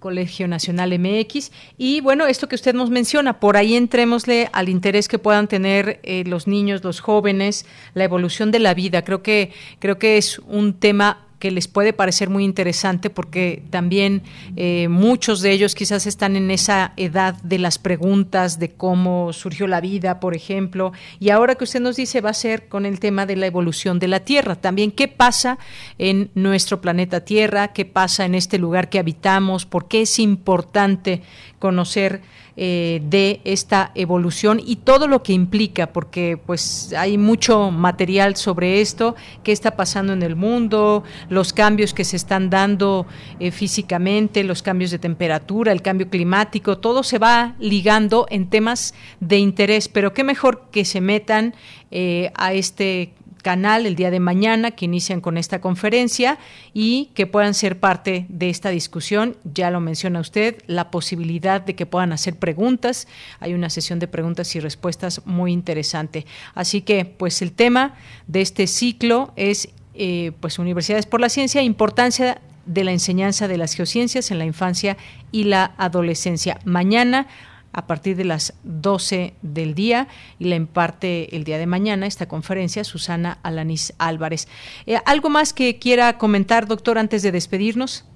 Colegio Nacional MX. Y bueno, esto que usted nos menciona, por ahí entrémosle al interés que puedan tener eh, los niños, los jóvenes, la evolución de la vida. Creo que, creo que es un tema que les puede parecer muy interesante porque también eh, muchos de ellos quizás están en esa edad de las preguntas de cómo surgió la vida, por ejemplo, y ahora que usted nos dice va a ser con el tema de la evolución de la Tierra, también qué pasa en nuestro planeta Tierra, qué pasa en este lugar que habitamos, por qué es importante conocer eh, de esta evolución y todo lo que implica, porque pues hay mucho material sobre esto, qué está pasando en el mundo, los cambios que se están dando eh, físicamente, los cambios de temperatura, el cambio climático, todo se va ligando en temas de interés, pero qué mejor que se metan eh, a este canal el día de mañana que inician con esta conferencia y que puedan ser parte de esta discusión. Ya lo menciona usted, la posibilidad de que puedan hacer preguntas. Hay una sesión de preguntas y respuestas muy interesante. Así que, pues el tema de este ciclo es eh, pues Universidades por la Ciencia, importancia de la enseñanza de las geociencias en la infancia y la adolescencia. Mañana a partir de las 12 del día y la imparte el día de mañana esta conferencia Susana Alanis Álvarez. Eh, ¿Algo más que quiera comentar, doctor, antes de despedirnos?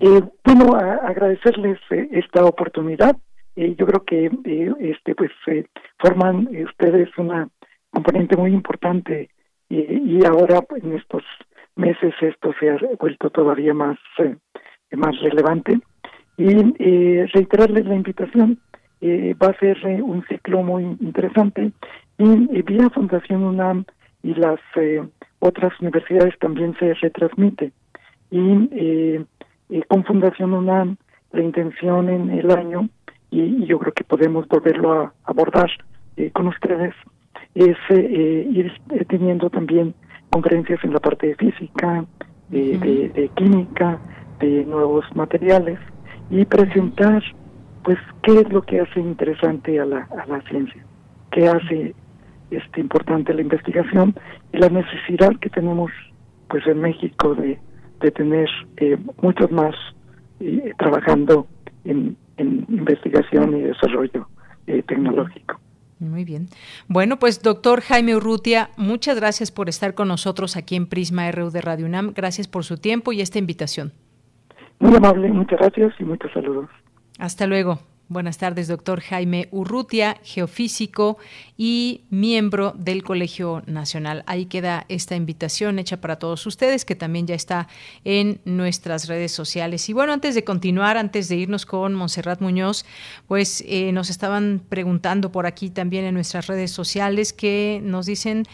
Eh, bueno, agradecerles eh, esta oportunidad. yo creo que este pues forman ustedes una componente muy importante y ahora en estos meses esto se ha vuelto todavía más más relevante y reiterarles la invitación eh, va a ser eh, un ciclo muy interesante. Y eh, vía Fundación UNAM y las otras universidades también se retransmite. Y con Fundación UNAM la intención en el año y, yo creo que podemos volverlo a abordar con ustedes es ir teniendo también conferencias en la parte de física, de, química, de nuevos materiales y presentar pues qué es lo que hace interesante a la, a la ciencia, qué hace este importante la investigación y la necesidad que tenemos pues en México de, de tener eh, muchos más eh, trabajando en, en, investigación y desarrollo eh, tecnológico. Muy bien. Bueno, pues doctor Jaime Urrutia, muchas gracias por estar con nosotros aquí en Prisma RU de Radio UNAM. Gracias por su tiempo y esta invitación. Muy amable, muchas gracias y muchos saludos. Hasta luego. Buenas tardes, doctor Jaime Urrutia, geofísico y miembro del Colegio Nacional. Ahí queda esta invitación hecha para todos ustedes, que también ya está en nuestras redes sociales. Y bueno, antes de continuar, antes de irnos con Monserrat Muñoz, pues eh, nos estaban preguntando por aquí también en nuestras redes sociales que nos dicen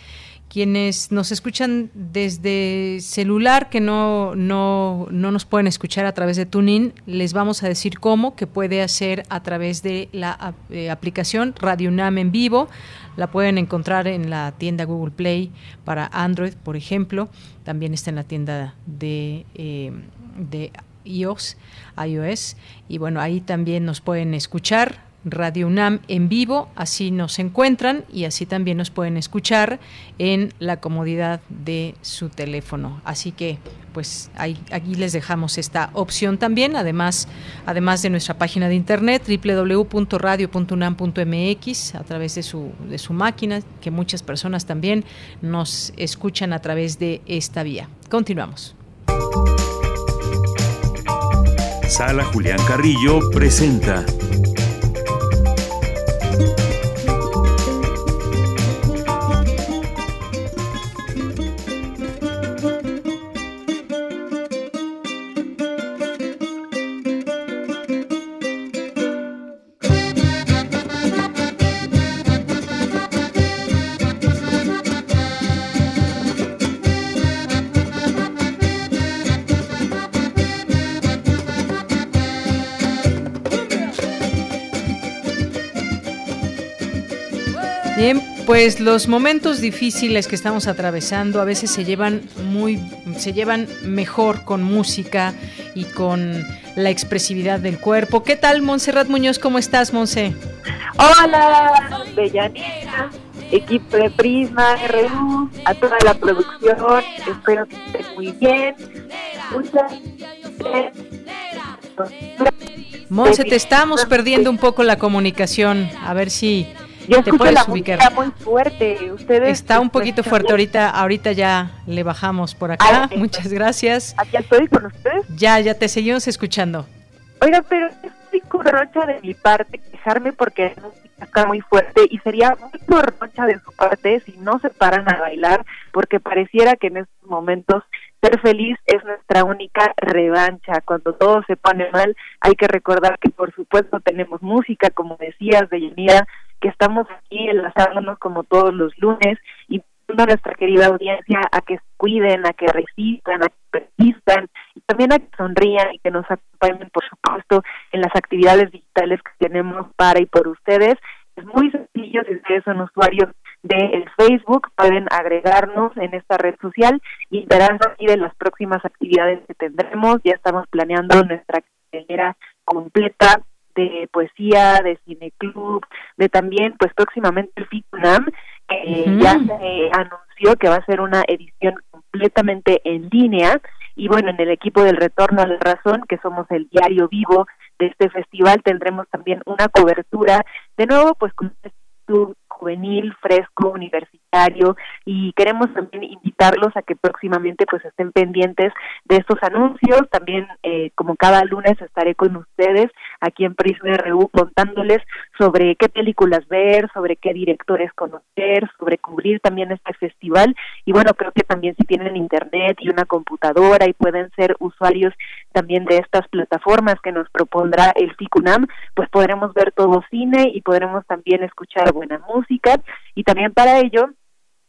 quienes nos escuchan desde celular, que no, no, no, nos pueden escuchar a través de TuneIn, les vamos a decir cómo, que puede hacer a través de la eh, aplicación Radio UNAM en vivo. La pueden encontrar en la tienda Google Play para Android, por ejemplo. También está en la tienda de, eh, de iOS, iOS. Y bueno, ahí también nos pueden escuchar Radio UNAM en vivo, así nos encuentran y así también nos pueden escuchar en la comodidad de su teléfono. Así que pues aquí les dejamos esta opción también, además, además de nuestra página de internet www.radio.unam.mx a través de su, de su máquina, que muchas personas también nos escuchan a través de esta vía. Continuamos. Sala Julián Carrillo presenta pues los momentos difíciles que estamos atravesando a veces se llevan muy se llevan mejor con música y con la expresividad del cuerpo. ¿Qué tal, Montserrat Muñoz? ¿Cómo estás, Monse? Hola, Bellanita, equipo de Prisma RU, a toda la producción, espero que estén muy bien. Muchas Monse, te estamos perdiendo un poco la comunicación. A ver si yo te puedes la ubicar. muy fuerte. Ustedes está un poquito fuerte ahorita. Ahorita ya le bajamos por acá. Muchas gracias. Aquí estoy con ustedes. Ya, ya te seguimos escuchando. Oiga, pero estoy corrocha de mi parte quejarme porque la música está muy fuerte y sería muy corrocha de su parte si no se paran a bailar porque pareciera que en estos momentos ser feliz es nuestra única revancha. Cuando todo se pone mal, hay que recordar que por supuesto tenemos música, como decías, de Yanira, que estamos aquí enlazándonos como todos los lunes y a nuestra querida audiencia a que cuiden, a que resistan, a que persistan y también a que sonrían y que nos acompañen, por supuesto, en las actividades digitales que tenemos para y por ustedes. Es muy sencillo, si ustedes son usuarios del Facebook, pueden agregarnos en esta red social y enterarse aquí de las próximas actividades que tendremos. Ya estamos planeando nuestra carrera completa de poesía, de cineclub, de también, pues próximamente el FICUNAM, que ya se anunció que va a ser una edición completamente en línea. Y bueno, en el equipo del Retorno a la Razón, que somos el diario vivo de este festival, tendremos también una cobertura, de nuevo, pues con este juvenil, fresco, universitario y queremos también invitarlos a que próximamente pues estén pendientes de estos anuncios. También eh, como cada lunes estaré con ustedes aquí en Prisma RU contándoles sobre qué películas ver, sobre qué directores conocer, sobre cubrir también este festival y bueno, creo que también si tienen internet y una computadora y pueden ser usuarios también de estas plataformas que nos propondrá el FICUNAM, pues podremos ver todo cine y podremos también escuchar buena música y también para ello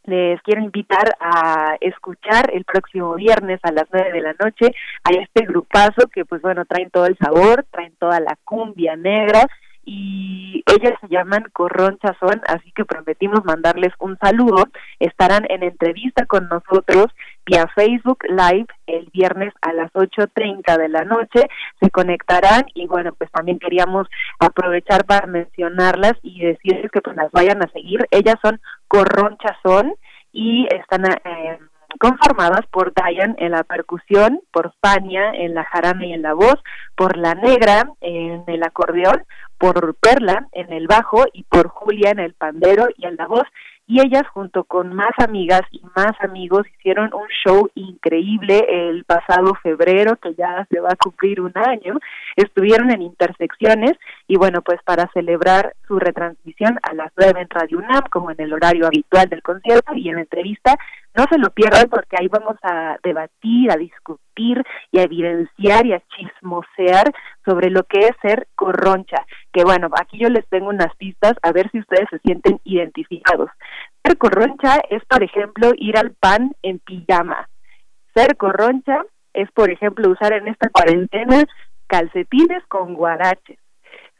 les quiero invitar a escuchar el próximo viernes a las nueve de la noche a este grupazo que pues bueno traen todo el sabor, traen toda la cumbia negra y ellas se llaman Corroncha Son, así que prometimos mandarles un saludo. Estarán en entrevista con nosotros vía Facebook Live el viernes a las 8.30 de la noche. Se conectarán y bueno, pues también queríamos aprovechar para mencionarlas y decirles que pues las vayan a seguir. Ellas son Corroncha Son y están... Eh, conformadas por Diane en la percusión, por Fania en la jarana y en la voz, por La Negra en el acordeón, por Perla en el bajo y por Julia en el pandero y en la voz y ellas junto con más amigas y más amigos hicieron un show increíble el pasado febrero que ya se va a cumplir un año. Estuvieron en intersecciones y bueno pues para celebrar su retransmisión a las nueve en Radio UNAM como en el horario habitual del concierto y en entrevista no se lo pierdan porque ahí vamos a debatir, a discutir y a evidenciar y a chismosear sobre lo que es ser corroncha. Que bueno, aquí yo les tengo unas pistas a ver si ustedes se sienten identificados. Ser corroncha es, por ejemplo, ir al pan en pijama. Ser corroncha es, por ejemplo, usar en esta cuarentena calcetines con guaraches.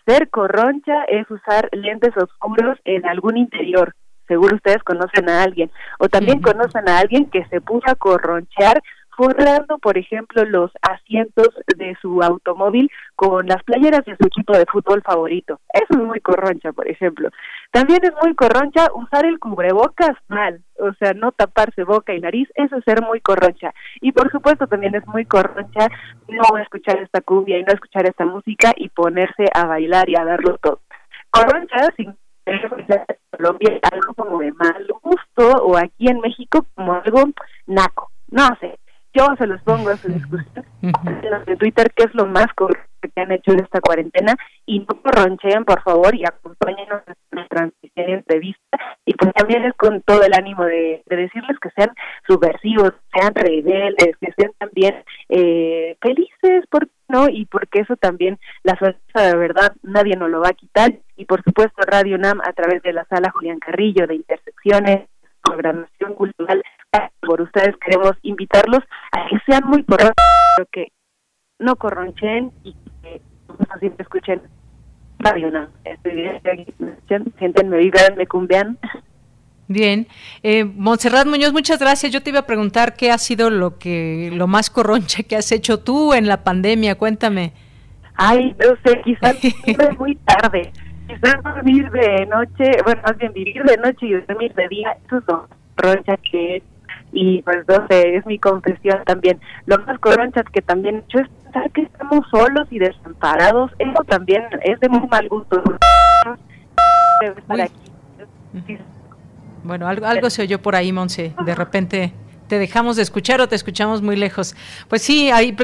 Ser corroncha es usar lentes oscuros en algún interior seguro ustedes conocen a alguien, o también conocen a alguien que se puso a corronchear forrando, por ejemplo, los asientos de su automóvil con las playeras de su equipo de fútbol favorito. Eso es muy corroncha, por ejemplo. También es muy corroncha usar el cubrebocas mal, o sea, no taparse boca y nariz, eso es ser muy corroncha. Y por supuesto también es muy corroncha no escuchar esta cumbia y no escuchar esta música y ponerse a bailar y a darlo todo. Corroncha sin Colombia algo como de mal gusto o aquí en México como algo naco. No sé, yo se los pongo a su discusión. En Twitter qué es lo más correcto que han hecho en esta cuarentena y no corroncheen por favor y acompáñenos en la transmisión y entrevista y pues también es con todo el ánimo de, decirles que sean subversivos, sean rebeldes, que sean también eh, felices, ¿por no? Y porque eso también la sonrisa de verdad nadie nos lo va a quitar. Y por supuesto Radio NAM a través de la sala Julián Carrillo de Intersecciones programación cultural por ustedes queremos invitarlos a que sean muy correctos, que no corronchen y que siempre escuchen Radio NAM. Estoy bien, sienten, me vibran, me cumbian. Bien, eh, Montserrat Muñoz, muchas gracias. Yo te iba a preguntar qué ha sido lo que lo más corronche que has hecho tú en la pandemia. Cuéntame. Ay, no sé, quizás *laughs* es muy tarde. Quizás dormir de noche, bueno, más bien vivir de noche y dormir de día, eso es lo corroncha que y pues no sé, es mi confesión también. Lo más corroncha que también he hecho es pensar que estamos solos y desamparados. Eso también es de muy mal gusto. Estar aquí. Bueno, algo, algo se oyó por ahí, Monse. De repente te dejamos de escuchar o te escuchamos muy lejos. Pues sí, ahí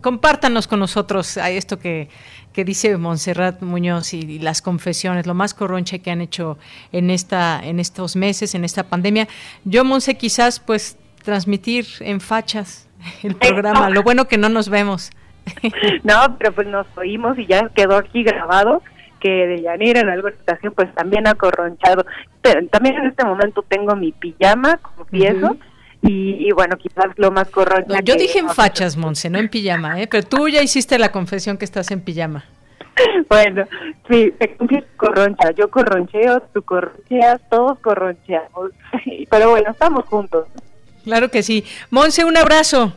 compártanos con nosotros a esto que, que dice Montserrat Muñoz y, las confesiones, lo más corronche que han hecho en esta en estos meses, en esta pandemia. Yo, Monse, quizás pues transmitir en fachas el programa. Lo bueno que no nos vemos. *laughs* No, pero pues nos oímos y ya quedó aquí grabado que de Yanira en alguna estación pues también ha corronchado. Pero también en este momento tengo mi pijama, confieso. Y, y, bueno, quizás lo más corroncha. yo dije en fachas, Monse, no en pijama, ¿eh? pero tú ya hiciste la confesión que estás en pijama. *laughs* Bueno, sí, te corroncha. Yo corroncheo, tú corroncheas, todos corroncheamos. *laughs* Pero bueno, estamos juntos. Claro que sí. Monse, un abrazo.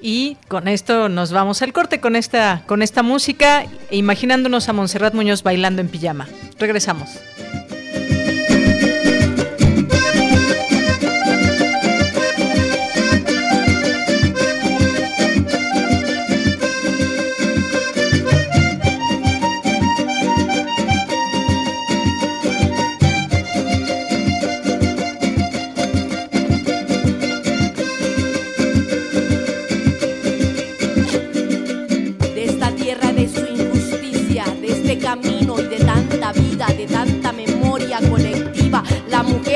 Y con esto nos vamos al corte con esta, con esta música, imaginándonos a Montserrat Muñoz bailando en pijama. Regresamos.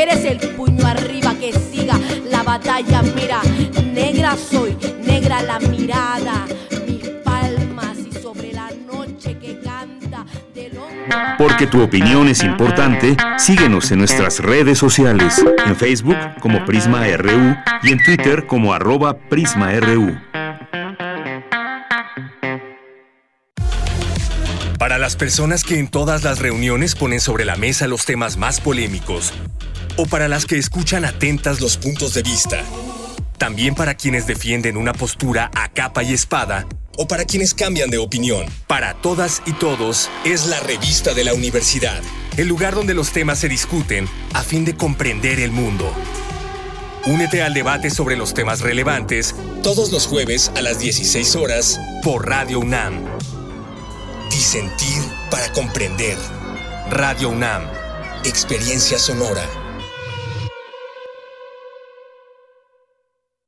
Eres el puño arriba que siga la batalla. Mira, negra soy, negra la mirada, mis palmas y sobre la noche que canta del Porque tu opinión es importante, síguenos en nuestras redes sociales, en Facebook como Prisma RU y en Twitter como arroba PrismaRU. Para las personas que en todas las reuniones ponen sobre la mesa los temas más polémicos, o para las que escuchan atentas los puntos de vista. También para quienes defienden una postura a capa y espada o para quienes cambian de opinión. Para todas y todos es la revista de la universidad, el lugar donde los temas se discuten a fin de comprender el mundo. Únete al debate sobre los temas relevantes todos los jueves a las 16 horas por Radio UNAM. Disentir para comprender. Radio UNAM. Experiencia sonora.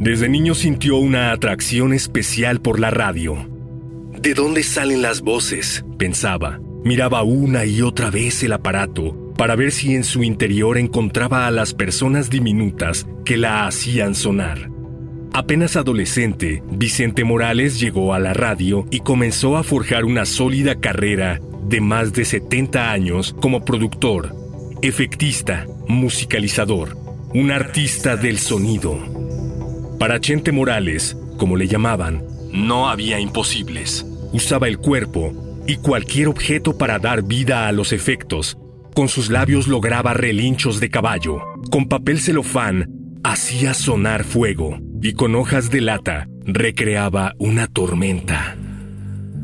Desde niño sintió una atracción especial por la radio ¿De dónde salen las voces? pensaba. Miraba una y otra vez el aparato para ver si en su interior encontraba a las personas diminutas que la hacían sonar. Apenas adolescente, Vicente Morales llegó a la radio y comenzó a forjar una sólida carrera de más de 70 años como productor, efectista, musicalizador, un artista del sonido. Para Chente Morales, como le llamaban, no había imposibles usaba el cuerpo y cualquier objeto para dar vida a los efectos. Con sus labios lograba relinchos de caballo. Con papel celofán hacía sonar fuego y con hojas de lata recreaba una tormenta.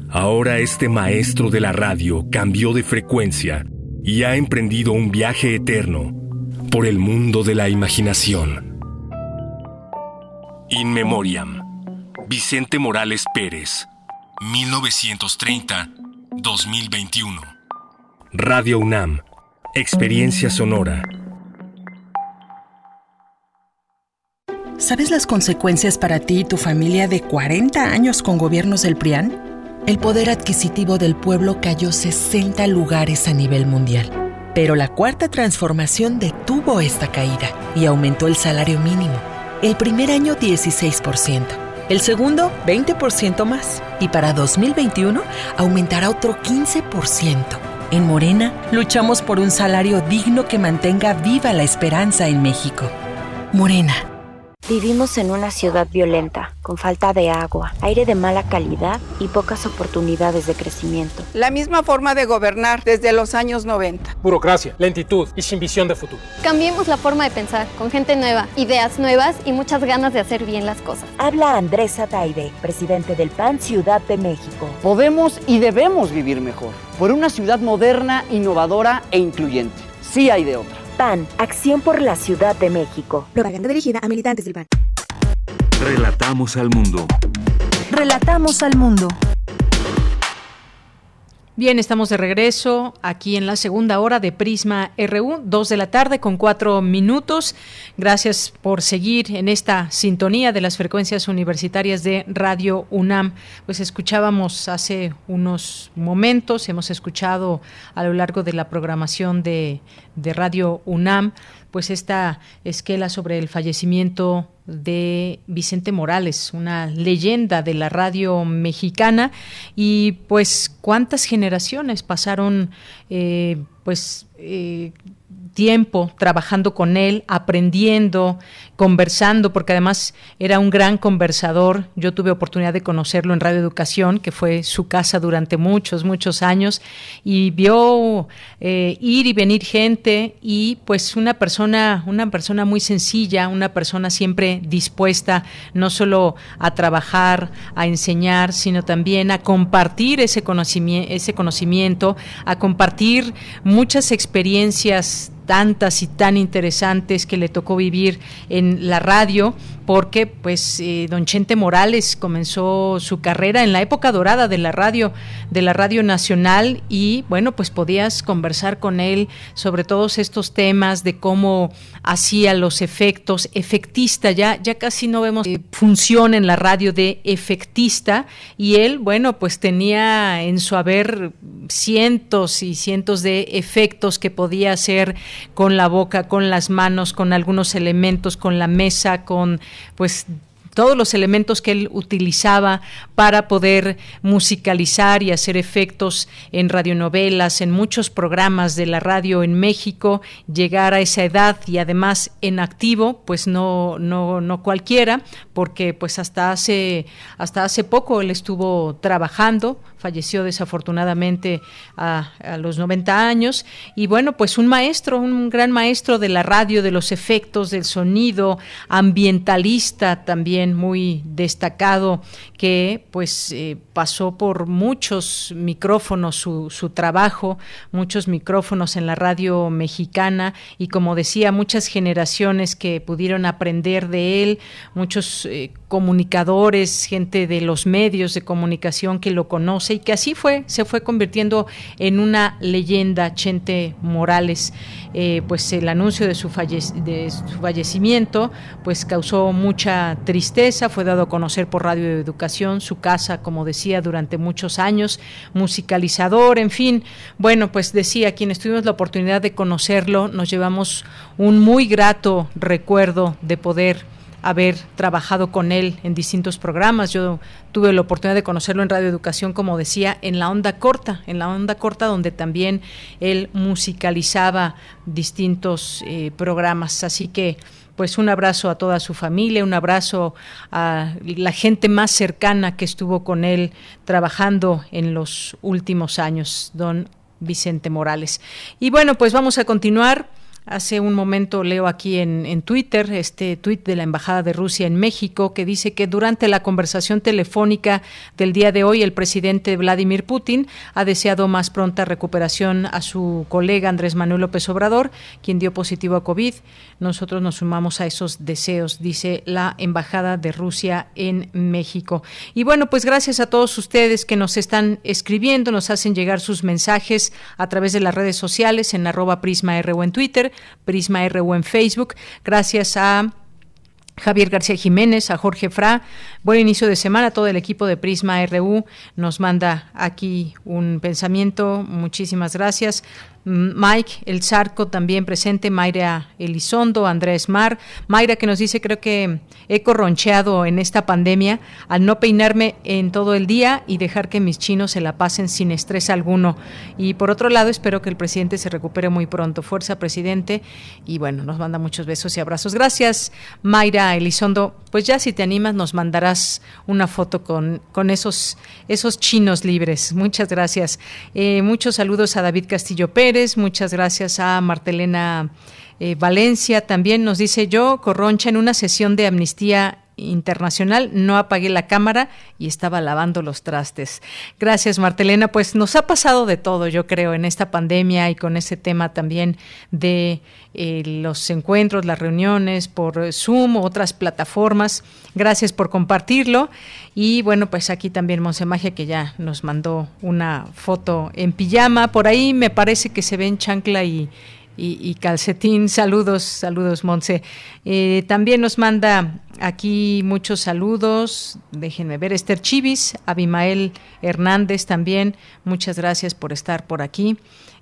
Ahora este maestro de la radio cambió de frecuencia y ha emprendido un viaje eterno por el mundo de la imaginación. In Memoriam, Vicente Morales Pérez, 1930-2021. Radio UNAM, Experiencia Sonora. ¿Sabes las consecuencias para ti y tu familia de 40 años con gobiernos del PRIAN? El poder adquisitivo del pueblo cayó 60 lugares a nivel mundial. Pero la cuarta transformación detuvo esta caída y aumentó el salario mínimo. El primer año 16%, el segundo 20% más y para 2021 aumentará otro 15%. En Morena luchamos por un salario digno que mantenga viva la esperanza en México. Morena Vivimos en una ciudad violenta, con falta de agua, aire de mala calidad y pocas oportunidades de crecimiento. La misma forma de gobernar desde los años 90. Burocracia, lentitud y sin visión de futuro. Cambiemos la forma de pensar, con gente nueva, ideas nuevas y muchas ganas de hacer bien las cosas. Habla Andrés Ataide, presidente del PAN Ciudad de México. Podemos y debemos vivir mejor, por una ciudad moderna, innovadora e incluyente. Sí hay de otra. PAN, Acción por la Ciudad de México. Propaganda dirigida a militantes del PAN. Relatamos al mundo. Relatamos al mundo. Bien, estamos de regreso aquí en la segunda hora de Prisma RU, dos de la tarde con cuatro minutos. Gracias por seguir en esta sintonía de las frecuencias universitarias de Radio UNAM. Pues escuchábamos hace unos momentos, hemos escuchado a lo largo de la programación de, de Radio UNAM, pues esta esquela sobre el fallecimiento de Vicente Morales, una leyenda de la radio mexicana. Y pues cuántas generaciones pasaron eh, pues eh, tiempo trabajando con él, aprendiendo, conversando, porque además era un gran conversador. Yo tuve oportunidad de conocerlo en Radio Educación, que fue su casa durante muchos, muchos años, y vio eh, ir y venir gente y pues una persona, una persona muy sencilla, una persona siempre dispuesta no solo a trabajar, a enseñar, sino también a compartir ese conocimiento, ese conocimiento a compartir muchas experiencias tantas y tan interesantes que le tocó vivir en la radio porque pues eh, don Chente Morales comenzó su carrera en la época dorada de la radio de la radio nacional y bueno pues podías conversar con él sobre todos estos temas de cómo hacía los efectos efectista ya ya casi no vemos función en la radio de efectista y él bueno pues tenía en su haber cientos y cientos de efectos que podía hacer con la boca con las manos con algunos elementos con la mesa con pues todos los elementos que él utilizaba para poder musicalizar y hacer efectos en radionovelas, en muchos programas de la radio en México, llegar a esa edad y además en activo, pues no no no cualquiera, porque pues hasta hace hasta hace poco él estuvo trabajando, falleció desafortunadamente a, a, los 90 años. Y bueno, pues un maestro, un gran maestro de la radio, de los efectos, del sonido, ambientalista también muy destacado que pues eh, pasó por muchos micrófonos su, su, trabajo, muchos micrófonos en la radio mexicana y como decía, muchas generaciones que pudieron aprender de él, muchos eh, comunicadores, gente de los medios de comunicación que lo conoce y que así fue, se fue convirtiendo en una leyenda, Chente Morales. Eh, pues el anuncio de su, de su fallecimiento pues causó mucha tristeza, fue dado a conocer por Radio Educación, su casa, como decía, durante muchos años, musicalizador, en fin. Bueno, pues decía, quienes tuvimos la oportunidad de conocerlo, nos llevamos un muy grato recuerdo de poder haber trabajado con él en distintos programas. Yo tuve la oportunidad de conocerlo en Radio Educación, como decía, en la onda corta, en la onda corta donde también él musicalizaba distintos eh, programas. Así que pues un abrazo a toda su familia, un abrazo a la gente más cercana que estuvo con él trabajando en los últimos años, don Vicente Morales. Y bueno, pues vamos a continuar Hace un momento leo aquí en, en, Twitter este tuit de la Embajada de Rusia en México que dice que durante la conversación telefónica del día de hoy el presidente Vladimir Putin ha deseado más pronta recuperación a su colega Andrés Manuel López Obrador, quien dio positivo a COVID. Nosotros nos sumamos a esos deseos, dice la Embajada de Rusia en México. Y bueno, pues gracias a todos ustedes que nos están escribiendo, nos hacen llegar sus mensajes a través de las redes sociales en arroba Prisma o en Twitter Prisma RU en Facebook. Gracias a Javier García Jiménez, a Jorge Fra. Buen inicio de semana. Todo el equipo de Prisma RU nos manda aquí un pensamiento. Muchísimas gracias. Mike El Zarco también presente, Mayra Elizondo, Andrés Mar. Mayra que nos dice, creo que he corroncheado en esta pandemia al no peinarme en todo el día y dejar que mis chinos se la pasen sin estrés alguno. Y por otro lado, espero que el presidente se recupere muy pronto. Fuerza, presidente. Y bueno, nos manda muchos besos y abrazos. Gracias, Mayra Elizondo. Pues ya si te animas, nos mandarás una foto con, con esos, esos chinos libres. Muchas gracias. Eh, muchos saludos a David Castillo Pérez muchas gracias a Martelena eh, Valencia, también nos dice yo, Corroncha, en una sesión de amnistía internacional, no apagué la cámara y estaba lavando los trastes. Gracias, Martelena. Pues nos ha pasado de todo, yo creo, en esta pandemia y con ese tema también de eh, los encuentros, las reuniones por Zoom, otras plataformas. Gracias por compartirlo. Y bueno, pues aquí también Magia que ya nos mandó una foto en pijama. Por ahí me parece que se ven chancla y, y, calcetín. Saludos, saludos, Monse. Eh, también nos manda aquí muchos saludos. Déjenme ver, Esther Chivis, Abimael Hernández también. Muchas gracias por estar por aquí.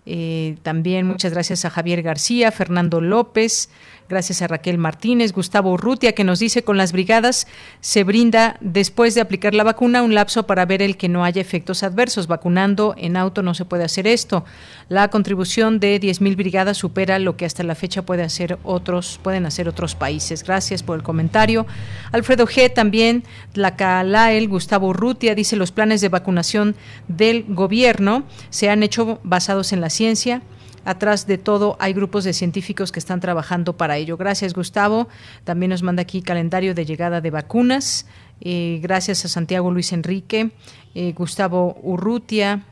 Eh, también muchas gracias a Javier García, Fernando López, Gracias a Raquel Martínez, Gustavo Urrutia, que nos dice con las brigadas se brinda después de aplicar la vacuna un lapso para ver el que no haya efectos adversos. Vacunando en auto no se puede hacer esto. La contribución de 10.000 brigadas supera lo que hasta la fecha puede hacer otros, pueden hacer otros países. Gracias por el comentario. Alfredo G. también, la Calael, Gustavo Urrutia, dice los planes de vacunación del gobierno se han hecho basados en la ciencia, Atrás de todo hay grupos de científicos que están trabajando para ello. Gracias, Gustavo. También nos manda aquí calendario de llegada de vacunas. Eh, gracias a Santiago Luis Enrique, eh, Gustavo Urrutia,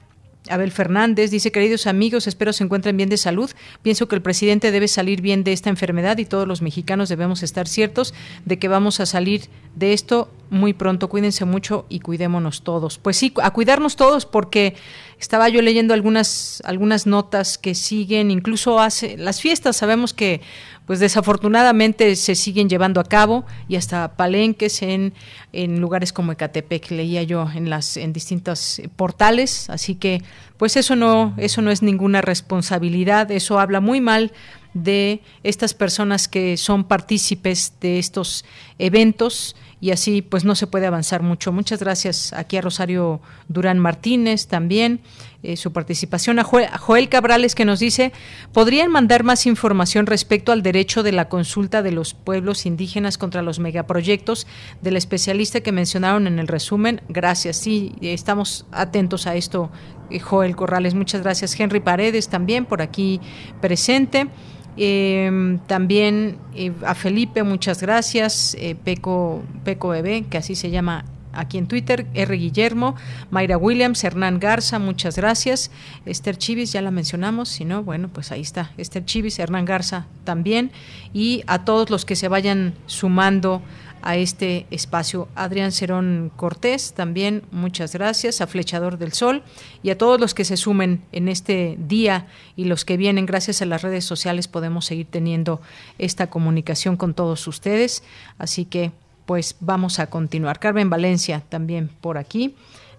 Abel Fernández dice, queridos amigos, espero se encuentren bien de salud. Pienso que el presidente debe salir bien de esta enfermedad y todos los mexicanos debemos estar ciertos de que vamos a salir de esto muy pronto. Cuídense mucho y cuidémonos todos. Pues sí, a cuidarnos todos porque estaba yo leyendo algunas, algunas notas que siguen, incluso hace las fiestas, sabemos que pues desafortunadamente se siguen llevando a cabo y hasta palenques en, en lugares como Ecatepec, leía yo en las en distintos portales, así que pues eso no eso no es ninguna responsabilidad, eso habla muy mal de estas personas que son partícipes de estos eventos y así pues no se puede avanzar mucho. Muchas gracias aquí a Rosario Durán Martínez también, eh, su participación, a Joel, Cabrales que nos dice, ¿podrían mandar más información respecto al derecho de la consulta de los pueblos indígenas contra los megaproyectos del especialista que mencionaron en el resumen? Gracias, sí, estamos atentos a esto, eh, Joel Corrales. Muchas gracias. Henry Paredes también por aquí presente. Eh, también eh, a Felipe, muchas gracias. Eh, Peco, Peco Bebé, que así se llama aquí en Twitter, R. Guillermo, Mayra Williams, Hernán Garza, muchas gracias. Esther Chivis, ya la mencionamos, si no, bueno, pues ahí está. Esther Chivis, Hernán Garza también. Y a todos los que se vayan sumando a este espacio. Adrián Cerón Cortés, también muchas gracias, a Flechador del Sol y a todos los que se sumen en este día y los que vienen, gracias a las redes sociales podemos seguir teniendo esta comunicación con todos ustedes. Así que pues vamos a continuar. Carmen Valencia también por aquí.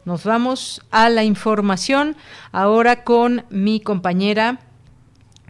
Nos vamos a la información ahora con mi compañera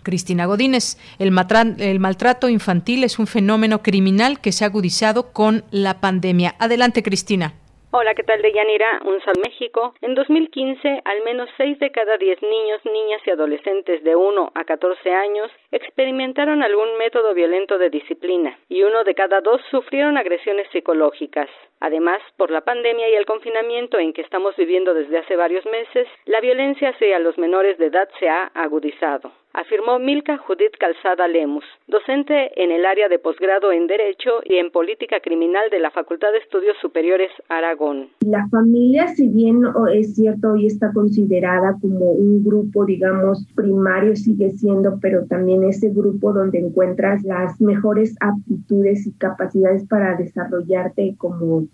Cristina Godínez. El, maltrato infantil es un fenómeno criminal que se ha agudizado con la pandemia. Adelante, Cristina. Hola, ¿qué tal de Yanira? Un San México. En 2015, al menos 6 de cada 10 niños, niñas y adolescentes de 1 a 14 años experimentaron algún método violento de disciplina y uno de cada dos sufrieron agresiones psicológicas. Además, por la pandemia y el confinamiento en que estamos viviendo desde hace varios meses, la violencia hacia los menores de edad se ha agudizado. Afirmó Milka Judith Calzada Lemus, docente en el área de posgrado en Derecho y en Política Criminal de la Facultad de Estudios Superiores Aragón. La familia, si bien es cierto, hoy está considerada como un grupo, digamos, primario, sigue siendo, pero también ese grupo donde encuentras las mejores aptitudes y capacidades para desarrollarte como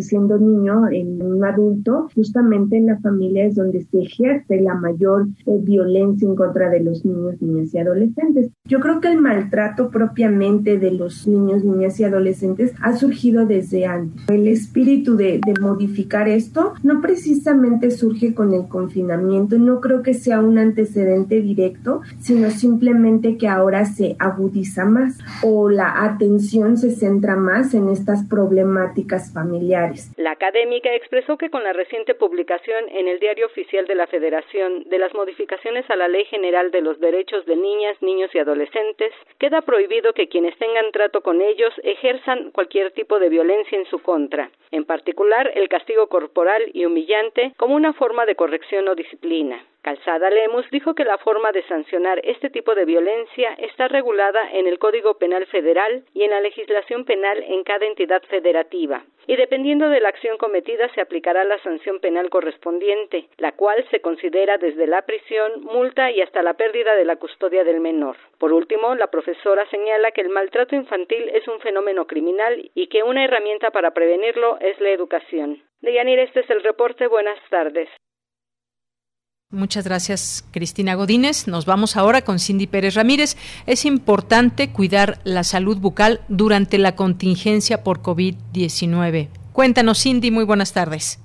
siendo niño, en un adulto, justamente en la familia es donde se ejerce la mayor eh, violencia en contra de los niños, niñas y adolescentes. Yo creo que el maltrato propiamente de los niños, niñas y adolescentes ha surgido desde antes. El espíritu de, de modificar esto no precisamente surge con el confinamiento, no creo que sea un antecedente directo, sino simplemente que ahora se agudiza más o la atención se centra más en estas problemáticas familiares. La académica expresó que con la reciente publicación en el Diario Oficial de la Federación de las modificaciones a la Ley General de los Derechos de Niñas, Niños y Adolescentes, queda prohibido que quienes tengan trato con ellos ejerzan cualquier tipo de violencia en su contra, en particular el castigo corporal y humillante como una forma de corrección o disciplina. Calzada Lemus dijo que la forma de sancionar este tipo de violencia está regulada en el Código Penal Federal y en la legislación penal en cada entidad federativa, y dependiendo de la acción cometida se aplicará la sanción penal correspondiente, la cual se considera desde la prisión, multa y hasta la pérdida de la custodia del menor. Por último, la profesora señala que el maltrato infantil es un fenómeno criminal y que una herramienta para prevenirlo es la educación. Deyanir, este es el reporte. Buenas tardes. Muchas gracias, Cristina Godínez. Nos vamos ahora con Cindy Pérez Ramírez. Es importante cuidar la salud bucal durante la contingencia por COVID-19. Cuéntanos, Cindy, muy buenas tardes.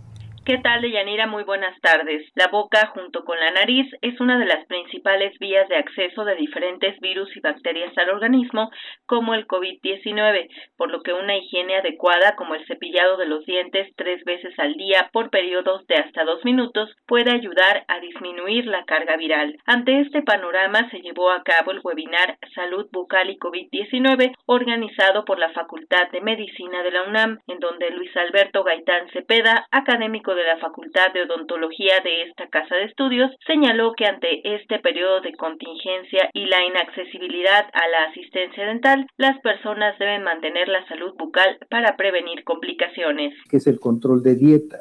¿Qué tal, Deyanira? Muy buenas tardes. La boca, junto con la nariz, es una de las principales vías de acceso de diferentes virus y bacterias al organismo, como el COVID-19, por lo que una higiene adecuada, como el cepillado de los dientes tres veces al día por periodos de hasta dos minutos, puede ayudar a disminuir la carga viral. Ante este panorama se llevó a cabo el webinar Salud Bucal y COVID-19, organizado por la Facultad de Medicina de la UNAM, en donde Luis Alberto Gaitán Cepeda, académico de la Facultad de Odontología de esta casa de estudios señaló que ante este periodo de contingencia y la inaccesibilidad a la asistencia dental, las personas deben mantener la salud bucal para prevenir complicaciones. Que es el control de dieta.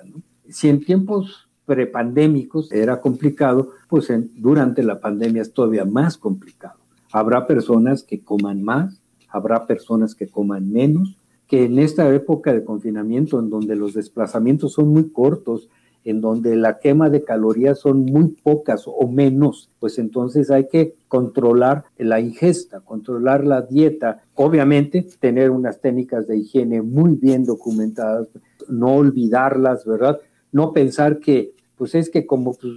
Si en tiempos prepandémicos era complicado, pues durante la pandemia es todavía más complicado. Habrá personas que coman más, habrá personas que coman menos, que en esta época de confinamiento, en donde los desplazamientos son muy cortos, en donde la quema de calorías son muy pocas o menos, pues entonces hay que controlar la ingesta, controlar la dieta, obviamente tener unas técnicas de higiene muy bien documentadas, no olvidarlas, ¿verdad? No pensar que, pues es que como pues,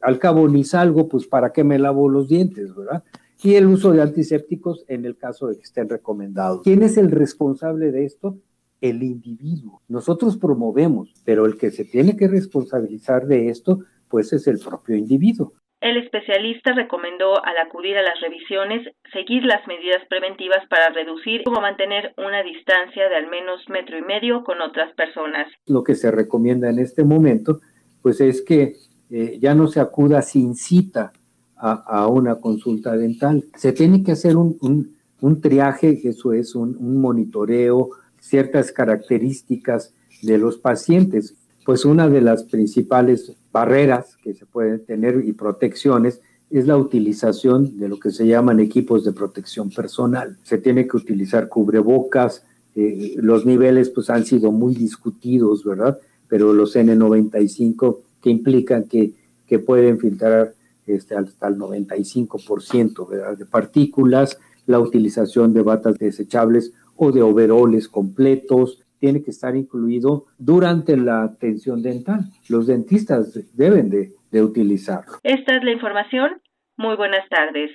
al cabo ni salgo, pues para qué me lavo los dientes, ¿verdad? Y el uso de antisépticos en el caso de que estén recomendados. ¿Quién es el responsable de esto? El individuo. Nosotros promovemos, pero el que se tiene que responsabilizar de esto, pues es el propio individuo. El especialista recomendó al acudir a las revisiones seguir las medidas preventivas para reducir o mantener una distancia de al menos metro y medio con otras personas. Lo que se recomienda en este momento, pues es que eh, ya no se acuda sin cita a, una consulta dental. Se tiene que hacer un, un, triaje, eso es un, un, monitoreo, ciertas características de los pacientes. Pues una de las principales barreras que se pueden tener y protecciones es la utilización de lo que se llaman equipos de protección personal. Se tiene que utilizar cubrebocas, eh, los niveles pues han sido muy discutidos, ¿verdad? Pero los N95 que implican que, que pueden filtrar este, hasta el 95% de partículas, la utilización de batas desechables o de overoles completos, tiene que estar incluido durante la atención dental. Los dentistas deben de, de utilizarlo. Esta es la información. Muy buenas tardes.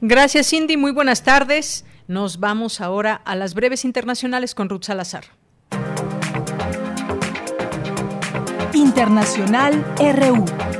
Gracias, Cindy. Muy buenas tardes. Nos vamos ahora a las breves internacionales con Ruth Salazar. Internacional RU.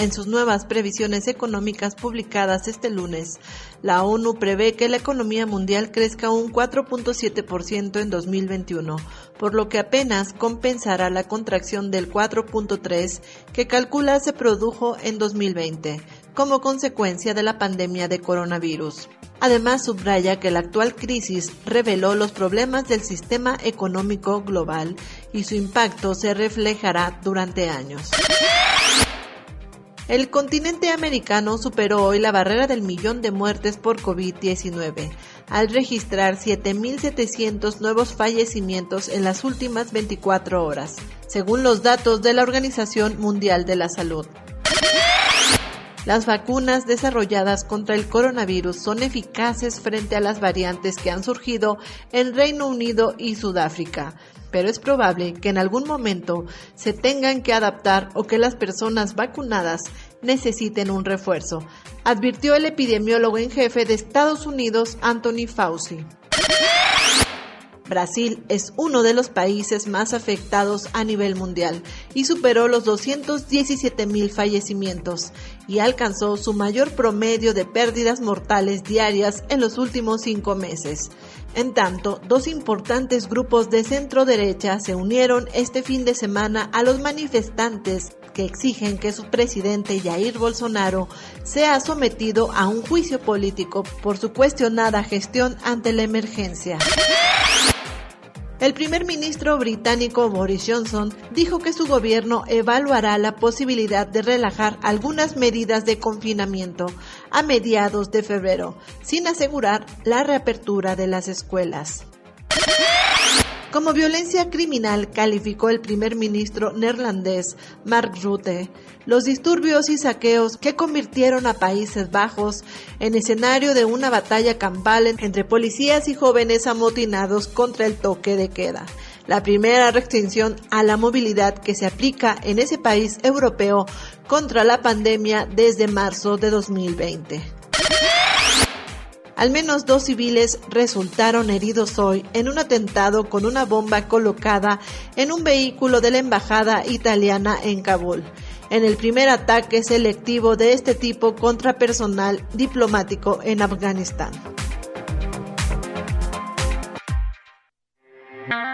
En sus nuevas previsiones económicas publicadas este lunes. La ONU prevé que la economía mundial crezca un 4.7% en 2021, por lo que apenas compensará la contracción del 4.3% que calcula se produjo en 2020 como consecuencia de la pandemia de coronavirus. Además, subraya que la actual crisis reveló los problemas del sistema económico global y su impacto se reflejará durante años. El continente americano superó hoy la barrera del millón de muertes por COVID-19, al registrar 7.700 nuevos fallecimientos en las últimas 24 horas, según los datos de la Organización Mundial de la Salud. Las vacunas desarrolladas contra el coronavirus son eficaces frente a las variantes que han surgido en Reino Unido y Sudáfrica, pero es probable que en algún momento se tengan que adaptar o que las personas vacunadas necesiten un refuerzo, advirtió el epidemiólogo en jefe de Estados Unidos, Anthony Fauci. Brasil es uno de los países más afectados a nivel mundial y superó los 217 mil fallecimientos y alcanzó su mayor promedio de pérdidas mortales diarias en los últimos cinco meses. En tanto, dos importantes grupos de centro derecha se unieron este fin de semana a los manifestantes que exigen que su presidente Jair Bolsonaro sea sometido a un juicio político por su cuestionada gestión ante la emergencia. El primer ministro británico Boris Johnson dijo que su gobierno evaluará la posibilidad de relajar algunas medidas de confinamiento a mediados de febrero, sin asegurar la reapertura de las escuelas. Como violencia criminal calificó el primer ministro neerlandés Mark Rutte los disturbios y saqueos que convirtieron a Países Bajos en escenario de una batalla campal entre policías y jóvenes amotinados contra el toque de queda la primera restricción a la movilidad que se aplica en ese país europeo contra la pandemia desde marzo de 2020. Al menos dos civiles resultaron heridos hoy en un atentado con una bomba colocada en un vehículo de la embajada italiana en Kabul en el primer ataque selectivo de este tipo contra personal diplomático en Afganistán.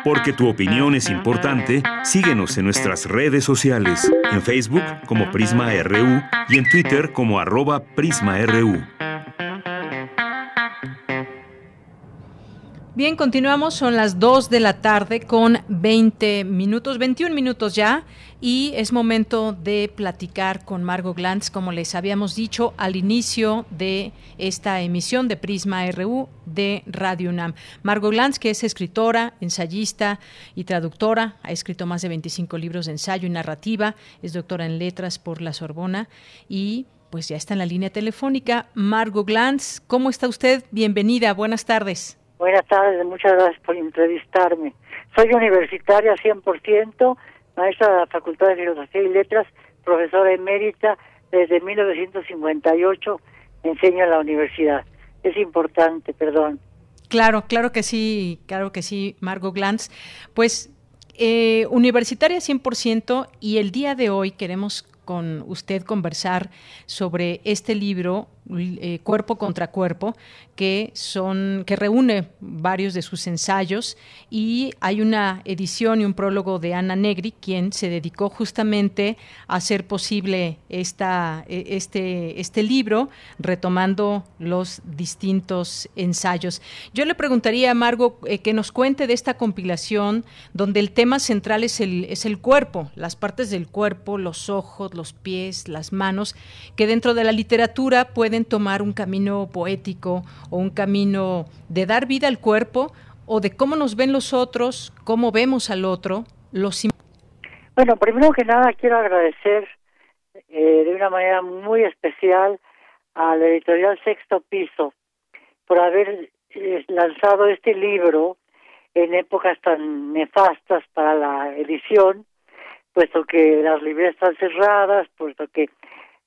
Porque tu opinión es importante, síguenos en nuestras redes sociales, en Facebook como Prisma RU y en Twitter como arroba PrismaRU. Bien, continuamos, son las 2 de la tarde con 20 minutos, 21 minutos ya, y es momento de platicar con Margo Glantz, como les habíamos dicho al inicio de esta emisión de Prisma RU de Radio UNAM. Margo Glantz, que es escritora, ensayista y traductora, ha escrito más de 25 libros de ensayo y narrativa, es doctora en letras por la Sorbona y pues ya está en la línea telefónica. Margo Glantz, ¿cómo está usted? Bienvenida, buenas tardes. Buenas tardes, muchas gracias por entrevistarme. Soy universitaria 100%, maestra de la Facultad de Filosofía y Letras, profesora emérita desde 1958, enseño en la universidad. Es importante, perdón. Claro, claro que sí, claro que sí, Margot Glantz. Pues eh, universitaria 100% y el día de hoy queremos con usted conversar sobre este libro eh, cuerpo contra Cuerpo, que son que reúne varios de sus ensayos y hay una edición y un prólogo de Ana Negri, quien se dedicó justamente a hacer posible esta, e, este, este libro, retomando los distintos ensayos. Yo le preguntaría a Margo eh, que nos cuente de esta compilación donde el tema central es el, es el cuerpo, las partes del cuerpo, los ojos, los pies, las manos, que dentro de la literatura pueden tomar un camino poético o un camino de dar vida al cuerpo o de cómo nos ven los otros, cómo vemos al otro, los Bueno, primero que nada quiero agradecer eh, de una manera muy especial a la editorial Sexto Piso por haber eh, lanzado este libro en épocas tan nefastas para la edición, puesto que las librerías están cerradas, puesto que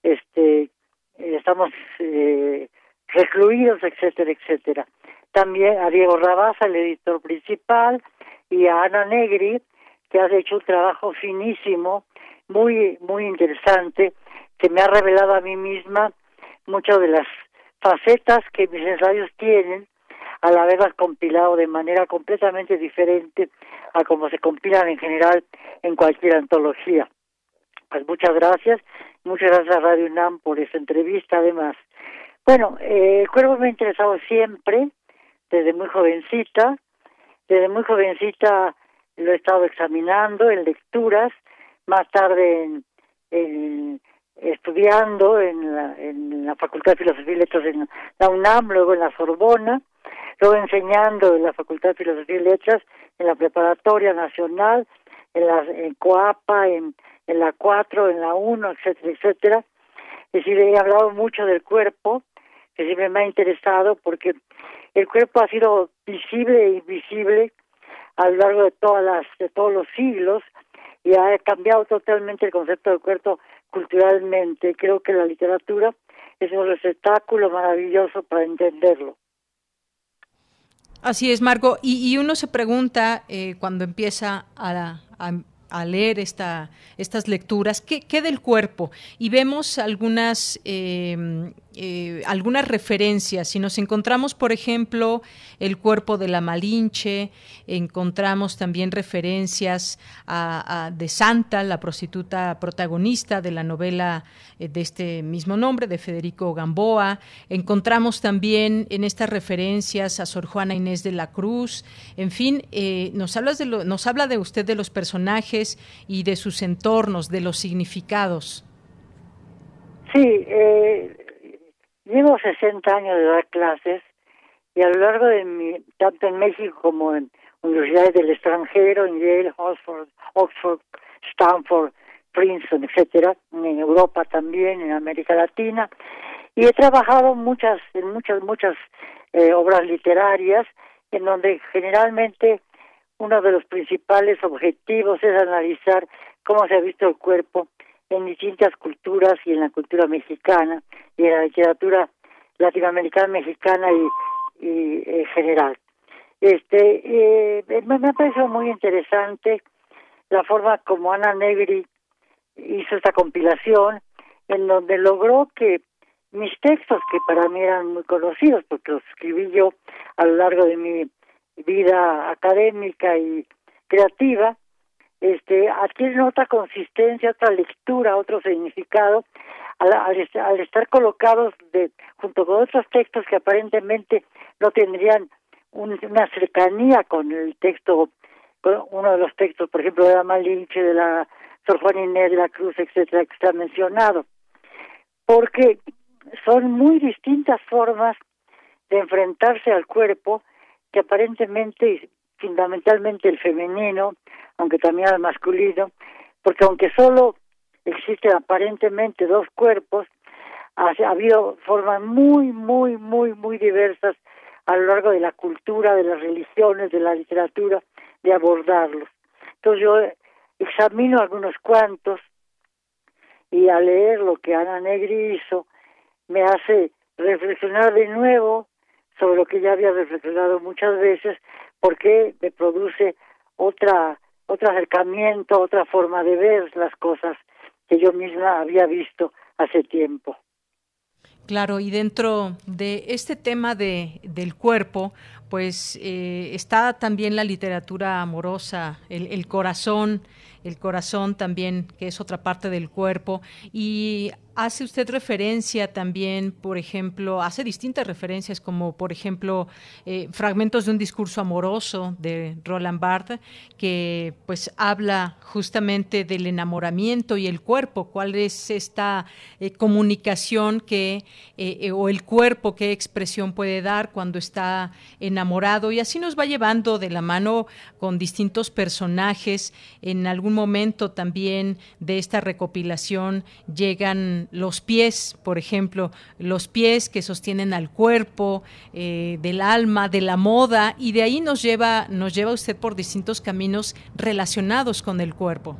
este estamos eh, recluidos, etcétera, etcétera. También a Diego Rabaza, el editor principal, y a Ana Negri, que ha hecho un trabajo finísimo, muy, muy interesante, que me ha revelado a mí misma muchas de las facetas que mis ensayos tienen al haberlas compilado de manera completamente diferente a como se compilan en general en cualquier antología. Pues muchas gracias, muchas gracias a Radio UNAM por esta entrevista además. Bueno, eh, el cuervo me ha interesado siempre, desde muy jovencita, desde muy jovencita lo he estado examinando en lecturas, más tarde en, estudiando en la, en la Facultad de Filosofía y Letras en la UNAM, luego en la Sorbona, luego enseñando en la Facultad de Filosofía y Letras, en la Preparatoria Nacional, en la en Coapa, en, en la 4, en la 1, etcétera, etcétera. Es decir, he hablado mucho del cuerpo, que siempre me ha interesado porque el cuerpo ha sido visible e invisible a lo largo de todas las de todos los siglos y ha cambiado totalmente el concepto del cuerpo culturalmente. Creo que la literatura es un receptáculo maravilloso para entenderlo. Así es, Marco. Y, uno se pregunta eh, cuando empieza a, a leer esta, estas lecturas, ¿qué, ¿qué, del cuerpo? Y vemos algunas, em, eh, algunas referencias. Si nos encontramos, por ejemplo, el cuerpo de la Malinche, encontramos también referencias a, de Santa, la prostituta protagonista de la novela eh, de este mismo nombre, de Federico Gamboa. Encontramos también en estas referencias a Sor Juana Inés de la Cruz. En fin, eh, nos, hablas de nos habla de usted de los personajes y de sus entornos, de los significados. Sí, eh, llevo 60 años de dar clases y a lo largo de mi, tanto en México como en universidades del extranjero, en Yale, Oxford, Oxford Stanford, Princeton, etcétera, en Europa también, en América Latina, y he trabajado muchas, en muchas, muchas eh, obras literarias, en donde generalmente uno de los principales objetivos es analizar cómo se ha visto el cuerpo en distintas culturas y en la cultura mexicana y en la literatura latinoamericana, mexicana y, en general. Este, eh, me, ha parecido muy interesante la forma como Ana Negri hizo esta compilación, en donde logró que mis textos, que para mí eran muy conocidos, porque los escribí yo a lo largo de mi vida académica y creativa, este, adquieren otra consistencia, otra lectura, otro significado, al, estar colocados de, junto con otros textos que aparentemente no tendrían una cercanía con el texto, con uno de los textos, por ejemplo, de la Malinche, de la Sor Juana Inés de la Cruz, etcétera, que está mencionado, porque son muy distintas formas de enfrentarse al cuerpo que aparentemente, fundamentalmente el femenino, aunque también el masculino, porque aunque solo existen aparentemente dos cuerpos, ha, habido formas muy, muy, muy, muy diversas a lo largo de la cultura, de las religiones, de la literatura, de abordarlos. Entonces yo examino algunos cuantos y al leer lo que Ana Negri hizo, me hace reflexionar de nuevo sobre lo que ya había reflexionado muchas veces, porque me produce otra otro acercamiento, otra forma de ver las cosas que yo misma había visto hace tiempo. Claro, y dentro de este tema de, del cuerpo, pues eh, está también la literatura amorosa, el, el corazón, el corazón también, que es otra parte del cuerpo, y Hace usted referencia también, por ejemplo, hace distintas referencias, como por ejemplo eh, fragmentos de un discurso amoroso de Roland Barthes, que pues habla justamente del enamoramiento y el cuerpo, cuál es esta eh, comunicación que, eh, o el cuerpo, qué expresión puede dar cuando está enamorado, y así nos va llevando de la mano con distintos personajes. En algún momento también de esta recopilación llegan los pies, por ejemplo, los pies que sostienen al cuerpo, eh, del alma, de la moda, y de ahí nos lleva, nos lleva usted por distintos caminos relacionados con el cuerpo.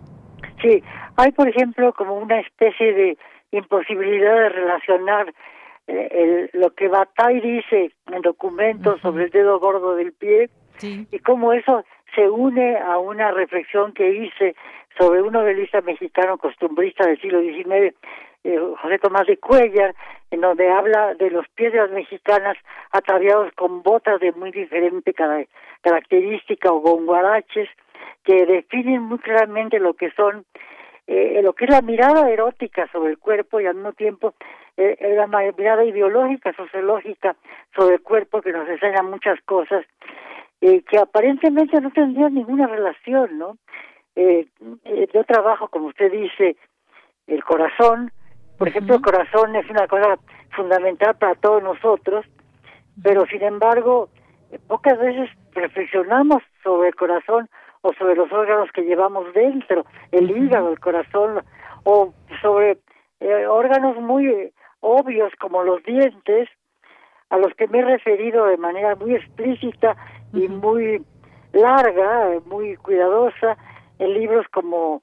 Sí, hay por ejemplo como una especie de imposibilidad de relacionar eh, lo que Bataille dice en documentos sobre el dedo gordo del pie y cómo eso se une a una reflexión que hice sobre un novelista mexicano costumbrista del siglo XIX eh, José Tomás de Cuellar, en donde habla de los pies de las mexicanas ataviados con botas de muy diferente característica o con guaraches que definen muy claramente lo que son eh, lo que es la mirada erótica sobre el cuerpo y al mismo tiempo eh, la mirada ideológica, sociológica sobre el cuerpo que nos enseña muchas cosas eh, que aparentemente no tendrían ninguna relación, ¿no? Eh, yo trabajo, como usted dice, el corazón, por ejemplo, el corazón es una cosa fundamental para todos nosotros, pero sin embargo, pocas veces reflexionamos sobre el corazón o sobre los órganos que llevamos dentro, el hígado, el corazón, o sobre eh, órganos muy eh, obvios como los dientes, a los que me he referido de manera muy explícita y muy larga, muy cuidadosa, en libros como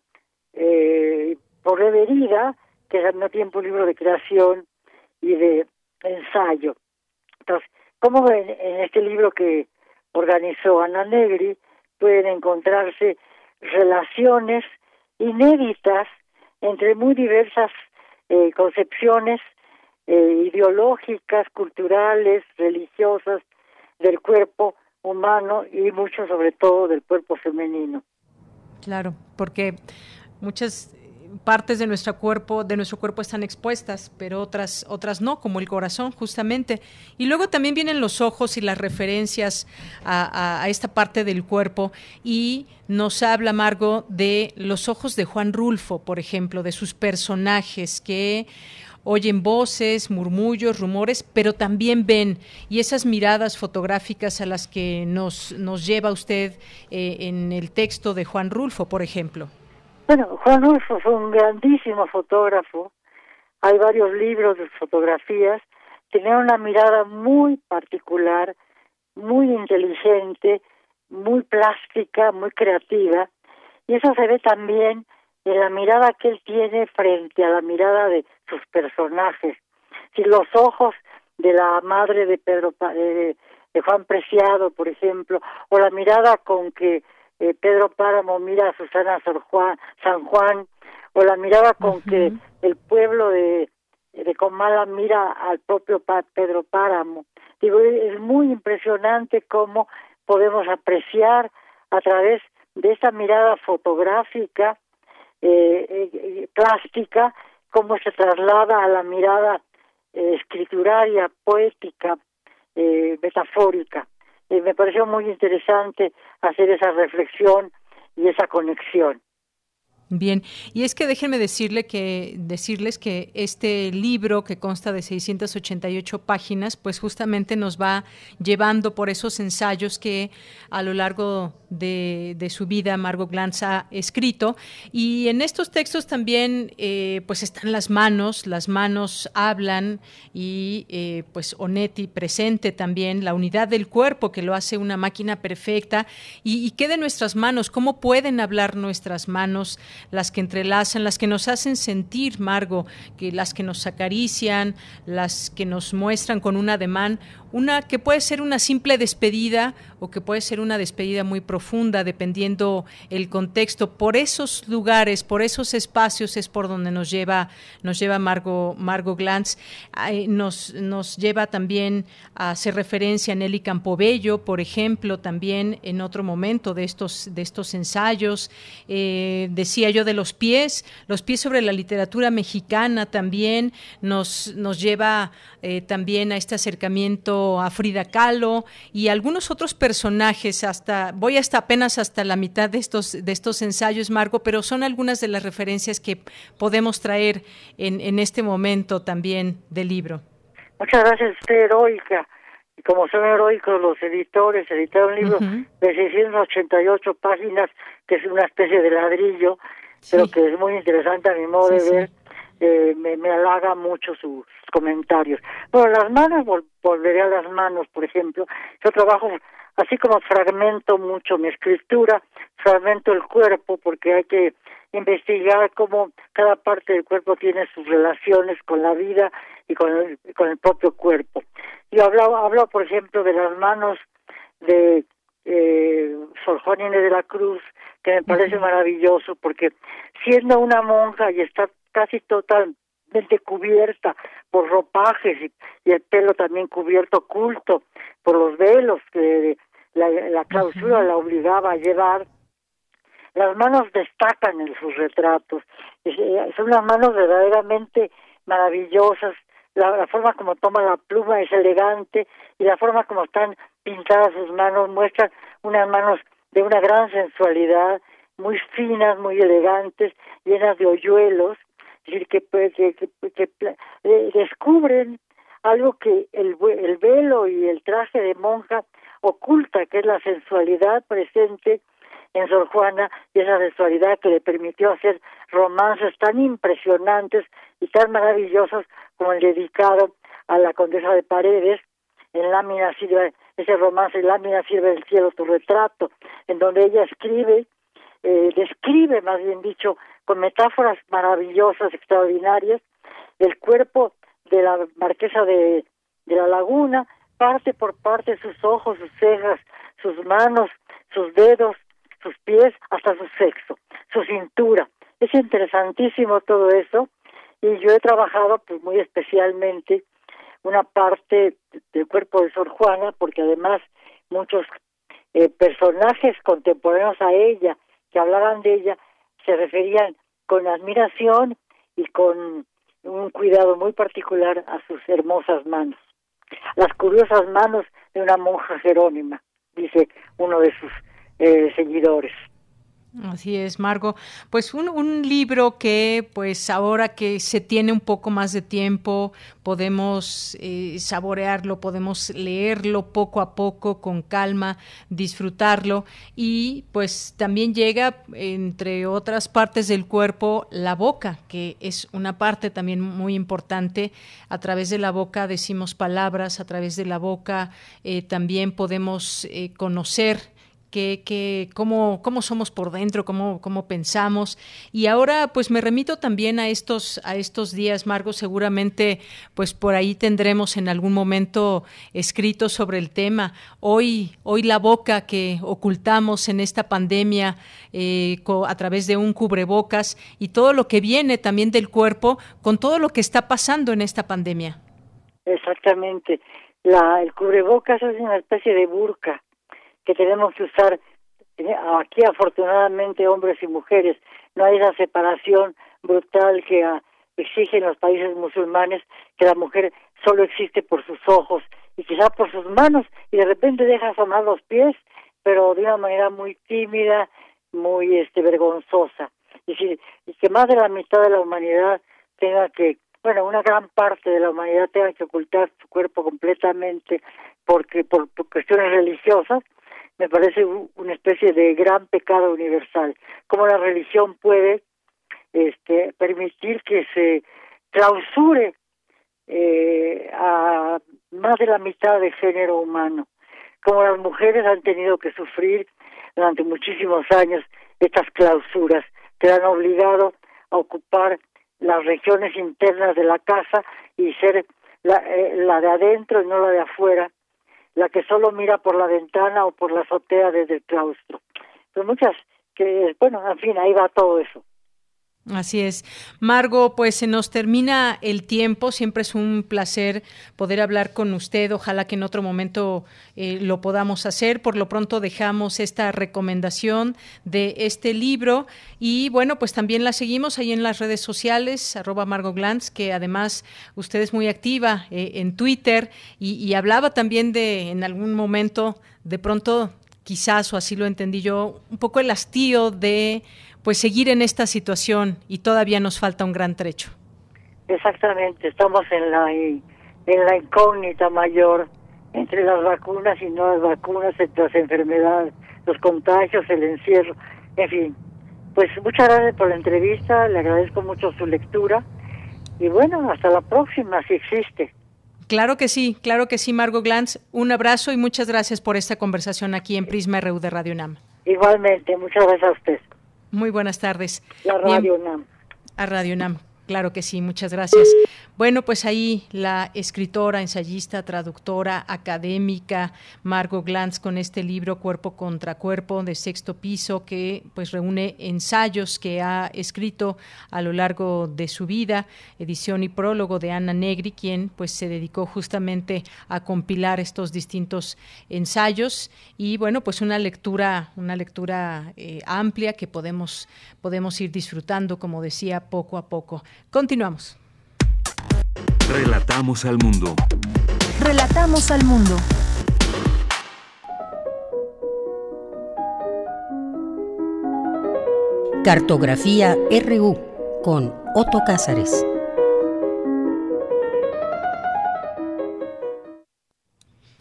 eh, Por herida, que mismo tiempo un libro de creación y de ensayo. Entonces, como en, en este libro que organizó Ana Negri, pueden encontrarse relaciones inéditas entre muy diversas eh, concepciones eh, ideológicas, culturales, religiosas del cuerpo humano y mucho sobre todo del cuerpo femenino. Claro, porque muchas partes de nuestro cuerpo, de nuestro cuerpo están expuestas, pero otras, otras no, como el corazón, justamente. Y luego también vienen los ojos y las referencias a, esta parte del cuerpo. Y nos habla Margo de los ojos de Juan Rulfo, por ejemplo, de sus personajes que oyen voces, murmullos, rumores, pero también ven y esas miradas fotográficas a las que nos, nos lleva usted eh, en el texto de Juan Rulfo, por ejemplo. Bueno, Juan Rulfo fue un grandísimo fotógrafo. Hay varios libros de fotografías. Tenía una mirada muy particular, muy inteligente, muy plástica, muy creativa. Y eso se ve también en la mirada que él tiene frente a la mirada de sus personajes. Si los ojos de la madre de Pedro de, de Juan Preciado, por ejemplo, o la mirada con que eh, Pedro Páramo mira a Susana San Juan, o la mirada con que el pueblo de, de Comala mira al propio Pedro Páramo. Digo, es muy impresionante cómo podemos apreciar a través de esa mirada fotográfica, eh, eh, plástica, cómo se traslada a la mirada escrituraria, poética, metafórica. Y me pareció muy interesante hacer esa reflexión y esa conexión. Bien, y es que déjenme decirle que, decirles que este libro que consta de 688 páginas, pues justamente nos va llevando por esos ensayos que a lo largo de, su vida Margot Glantz ha escrito. Y en estos textos también eh, pues están las manos, las manos hablan y eh, pues Onetti presente también la unidad del cuerpo que lo hace una máquina perfecta. ¿Y, y qué de nuestras manos? ¿Cómo pueden hablar nuestras manos? Las que entrelazan, las que nos hacen sentir, Margo, que las que nos acarician, las que nos muestran con un ademán una que puede ser una simple despedida o que puede ser una despedida muy profunda dependiendo el contexto. Por esos lugares, por esos espacios es por donde nos lleva nos lleva Margo Margo Glantz, nos nos lleva también a hacer referencia a Nelly Campobello, por ejemplo, también en otro momento de estos de estos ensayos. Eh, decía yo de los pies, los pies sobre la literatura mexicana también nos nos lleva eh, también a este acercamiento a Frida Kahlo y algunos otros personajes hasta voy hasta apenas hasta la mitad de estos de estos ensayos Marco pero son algunas de las referencias que podemos traer en, en este momento también del libro. Muchas gracias usted heroica. Y como son heroicos los editores editaron un libro de 688 páginas que es una especie de ladrillo pero que es muy interesante a mi modo de ver eh, me, me halaga mucho sus comentarios. Bueno, las manos, volveré a las manos, por ejemplo. Yo trabajo así como fragmento mucho mi escritura, fragmento el cuerpo, porque hay que investigar cómo cada parte del cuerpo tiene sus relaciones con la vida y con el, con el propio cuerpo. Yo hablo, hablo, por ejemplo, de las manos de eh, Sor Juana de la Cruz, que me parece maravilloso, porque siendo una monja y está casi totalmente cubierta por ropajes y, el pelo también cubierto oculto por los velos que la, la clausura la obligaba a llevar. Las manos destacan en sus retratos, son unas manos verdaderamente maravillosas, la, forma como toma la pluma es elegante y la forma como están pintadas sus manos muestran unas manos de una gran sensualidad, muy finas, muy elegantes, llenas de hoyuelos, decir, que, que, eh, descubren algo que el, el velo y el traje de monja oculta, que es la sensualidad presente en Sor Juana y esa sensualidad que le permitió hacer romances tan impresionantes y tan maravillosos como el dedicado a la condesa de Paredes, en lámina sirve, ese romance, lámina sirve el cielo tu retrato, en donde ella escribe, eh, describe más bien dicho, con metáforas maravillosas, extraordinarias, el cuerpo de la marquesa de, la laguna, parte por parte sus ojos, sus cejas, sus manos, sus dedos, sus pies, hasta su sexo, su cintura. Es interesantísimo todo eso y yo he trabajado pues muy especialmente una parte del cuerpo de Sor Juana porque además muchos eh, personajes contemporáneos a ella que hablaban de ella se referían con admiración y con un cuidado muy particular a sus hermosas manos. Las curiosas manos de una monja jerónima, dice uno de sus eh, seguidores. Así es, Margo. Pues un, libro que, pues ahora que se tiene un poco más de tiempo, podemos eh, saborearlo, podemos leerlo poco a poco, con calma, disfrutarlo y pues también llega, entre otras partes del cuerpo, la boca, que es una parte también muy importante. A través de la boca decimos palabras, a través de la boca eh, también podemos eh, conocer que, cómo, cómo, somos por dentro, cómo, cómo, pensamos. Y ahora, pues me remito también a estos, a estos días, Margo, seguramente, pues por ahí tendremos en algún momento escrito sobre el tema. Hoy, hoy la boca que ocultamos en esta pandemia eh, a través de un cubrebocas y todo lo que viene también del cuerpo con todo lo que está pasando en esta pandemia. Exactamente. La, el cubrebocas es una especie de burka que tenemos que usar aquí afortunadamente hombres y mujeres no hay esa separación brutal que ah, exigen los países musulmanes que la mujer solo existe por sus ojos y quizás por sus manos y de repente deja asomar los pies pero de una manera muy tímida muy este vergonzosa. Y, si, que más de la mitad de la humanidad tenga que bueno una gran parte de la humanidad tenga que ocultar su cuerpo completamente porque por cuestiones religiosas me parece una especie de gran pecado universal. Cómo la religión puede este, permitir que se clausure eh, a más de la mitad del género humano. Como las mujeres han tenido que sufrir durante muchísimos años estas clausuras que han obligado a ocupar las regiones internas de la casa y ser la, eh, la de adentro y no la de afuera la que solo mira por la ventana o por la azotea desde el claustro. Pero muchas que, bueno, en fin, ahí va todo eso. Así es. Margo, pues se nos termina el tiempo. Siempre es un placer poder hablar con usted. Ojalá que en otro momento eh, lo podamos hacer. Por lo pronto dejamos esta recomendación de este libro. Y bueno, pues también la seguimos ahí en las redes sociales, arroba Margo Glantz, que además usted es muy activa eh, en Twitter y, y hablaba también de en algún momento, de pronto quizás, o así lo entendí yo, un poco el hastío de pues seguir en esta situación y todavía nos falta un gran trecho. Exactamente, estamos en la en la incógnita mayor entre las vacunas y no las vacunas, entre las enfermedades, los contagios, el encierro, en fin. Pues muchas gracias por la entrevista, le agradezco mucho su lectura y bueno, hasta la próxima si existe. Claro que sí, claro que sí, Margo Glantz. Un abrazo y muchas gracias por esta conversación aquí en Prisma RU de Radio NAM. Igualmente, muchas gracias a usted. Muy buenas tardes. La Radio NAM. A Radio NAM. Claro que sí, muchas gracias. Bueno, pues ahí la escritora, ensayista, traductora, académica Margot Glantz con este libro Cuerpo contra Cuerpo de sexto piso que pues reúne ensayos que ha escrito a lo largo de su vida, edición y prólogo de Ana Negri, quien pues se dedicó justamente a compilar estos distintos ensayos y bueno, pues una lectura, una lectura eh, amplia que podemos podemos ir disfrutando, como decía, poco a poco. Continuamos. Relatamos al mundo. Relatamos al mundo. Cartografía RU con Otto Cázares.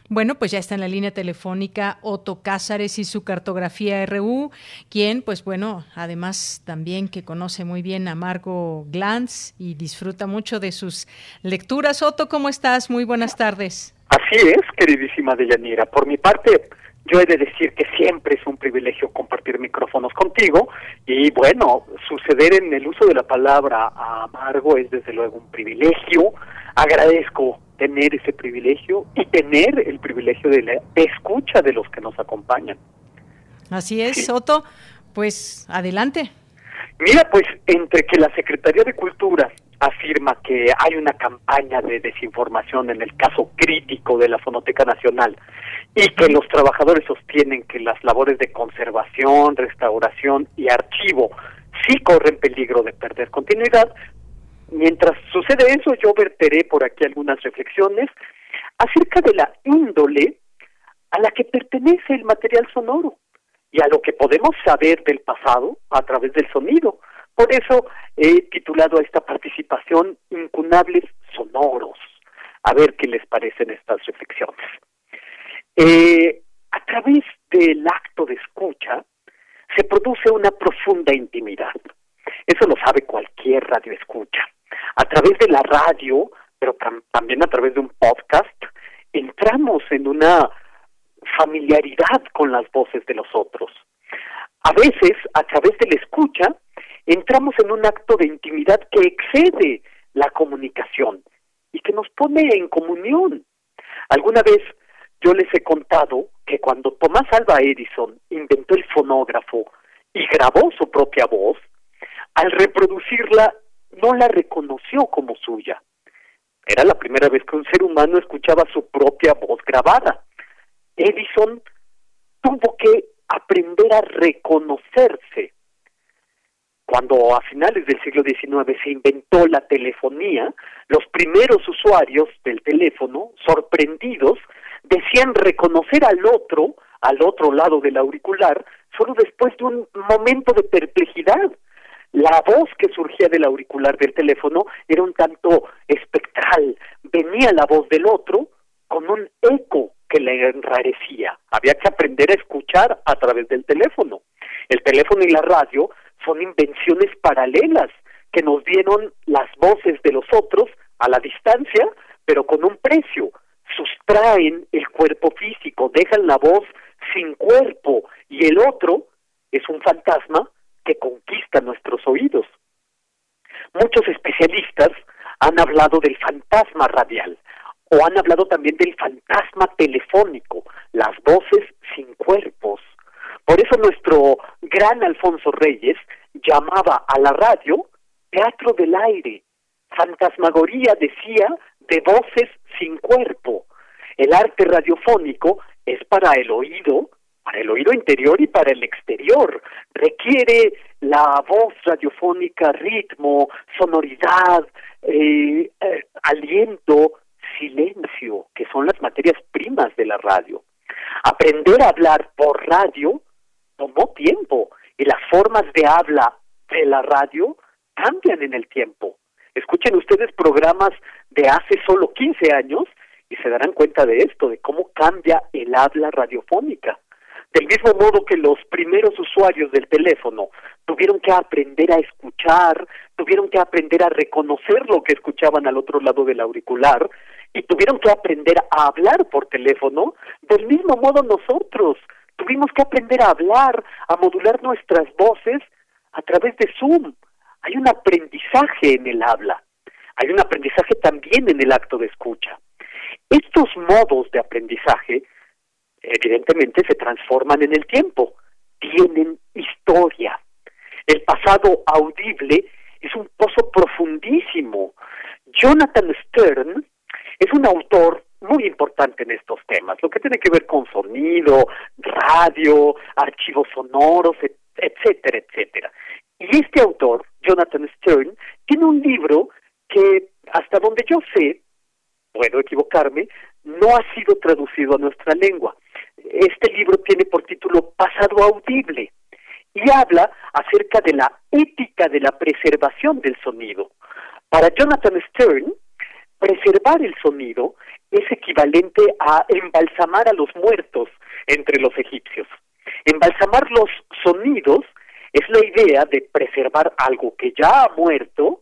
Bueno, pues ya está en la línea telefónica Otto Cázares y su cartografía RU, quien, pues bueno, además también que conoce muy bien a Margo Glantz y disfruta mucho de sus lecturas. Otto, ¿cómo estás? Muy buenas tardes. Así es, queridísima Deyanira. Por mi parte, yo he de decir que siempre es un privilegio compartir micrófonos contigo y bueno, suceder en el uso de la palabra a Margo es desde luego un privilegio. Agradezco tener ese privilegio y tener el privilegio de la escucha de los que nos acompañan. Así es, Soto. Pues adelante. Mira, pues entre que la Secretaría de Cultura afirma que hay una campaña de desinformación en el caso crítico de la Fonoteca Nacional y que los trabajadores sostienen que las labores de conservación, restauración y archivo sí corren peligro de perder continuidad, Mientras sucede eso, yo verteré por aquí algunas reflexiones acerca de la índole a la que pertenece el material sonoro y a lo que podemos saber del pasado a través del sonido. Por eso he titulado a esta participación Incunables Sonoros. A ver qué les parecen estas reflexiones. Eh, a través del acto de escucha se produce una profunda intimidad. Eso lo sabe cualquier radio escucha a través de la radio, pero también a través de un podcast, entramos en una familiaridad con las voces de los otros. A veces, a través de la escucha, entramos en un acto de intimidad que excede la comunicación y que nos pone en comunión. Alguna vez yo les he contado que cuando Tomás Alba Edison inventó el fonógrafo y grabó su propia voz, al reproducirla no la reconoció como suya. Era la primera vez que un ser humano escuchaba su propia voz grabada. Edison tuvo que aprender a reconocerse. Cuando a finales del siglo XIX se inventó la telefonía, los primeros usuarios del teléfono, sorprendidos, decían reconocer al otro, al otro lado del auricular, solo después de un momento de perplejidad la voz que surgía del auricular del teléfono era un tanto espectral. Venía la voz del otro con un eco que le enrarecía. Había que aprender a escuchar a través del teléfono. El teléfono y la radio son invenciones paralelas que nos dieron las voces de los otros a la distancia, pero con un precio. Sustraen el cuerpo físico, dejan la voz sin cuerpo y el otro es un fantasma que conquista nuestros oídos. Muchos especialistas han hablado del fantasma radial o han hablado también del fantasma telefónico, las voces sin cuerpos. Por eso nuestro gran Alfonso Reyes llamaba a la radio teatro del aire, fantasmagoría, decía, de voces sin cuerpo. El arte radiofónico es para el oído para el oído interior y para el exterior. Requiere la voz radiofónica, ritmo, sonoridad, eh, eh, aliento, silencio, que son las materias primas de la radio. Aprender a hablar por radio tomó tiempo y las formas de habla de la radio cambian en el tiempo. Escuchen ustedes programas de hace solo 15 años y se darán cuenta de esto, de cómo cambia el habla radiofónica. Del mismo modo que los primeros usuarios del teléfono tuvieron que aprender a escuchar, tuvieron que aprender a reconocer lo que escuchaban al otro lado del auricular y tuvieron que aprender a hablar por teléfono, del mismo modo nosotros tuvimos que aprender a hablar, a modular nuestras voces a través de Zoom. Hay un aprendizaje en el habla. hay un aprendizaje también en el acto de escucha. Estos modos de aprendizaje evidentemente se transforman en el tiempo, tienen historia. El pasado audible es un pozo profundísimo. Jonathan Stern es un autor muy importante en estos temas, lo que tiene que ver con sonido, radio, archivos sonoros, etcétera, etcétera. Y este autor, Jonathan Stern, tiene un libro que, hasta donde yo sé, puedo equivocarme, no ha sido traducido a nuestra lengua. Este libro tiene por título Pasado Audible y habla acerca de la ética de la preservación del sonido. Para Jonathan Stern, preservar el sonido es equivalente a embalsamar a los muertos entre los egipcios. Embalsamar los sonidos es la idea de preservar algo que ya ha muerto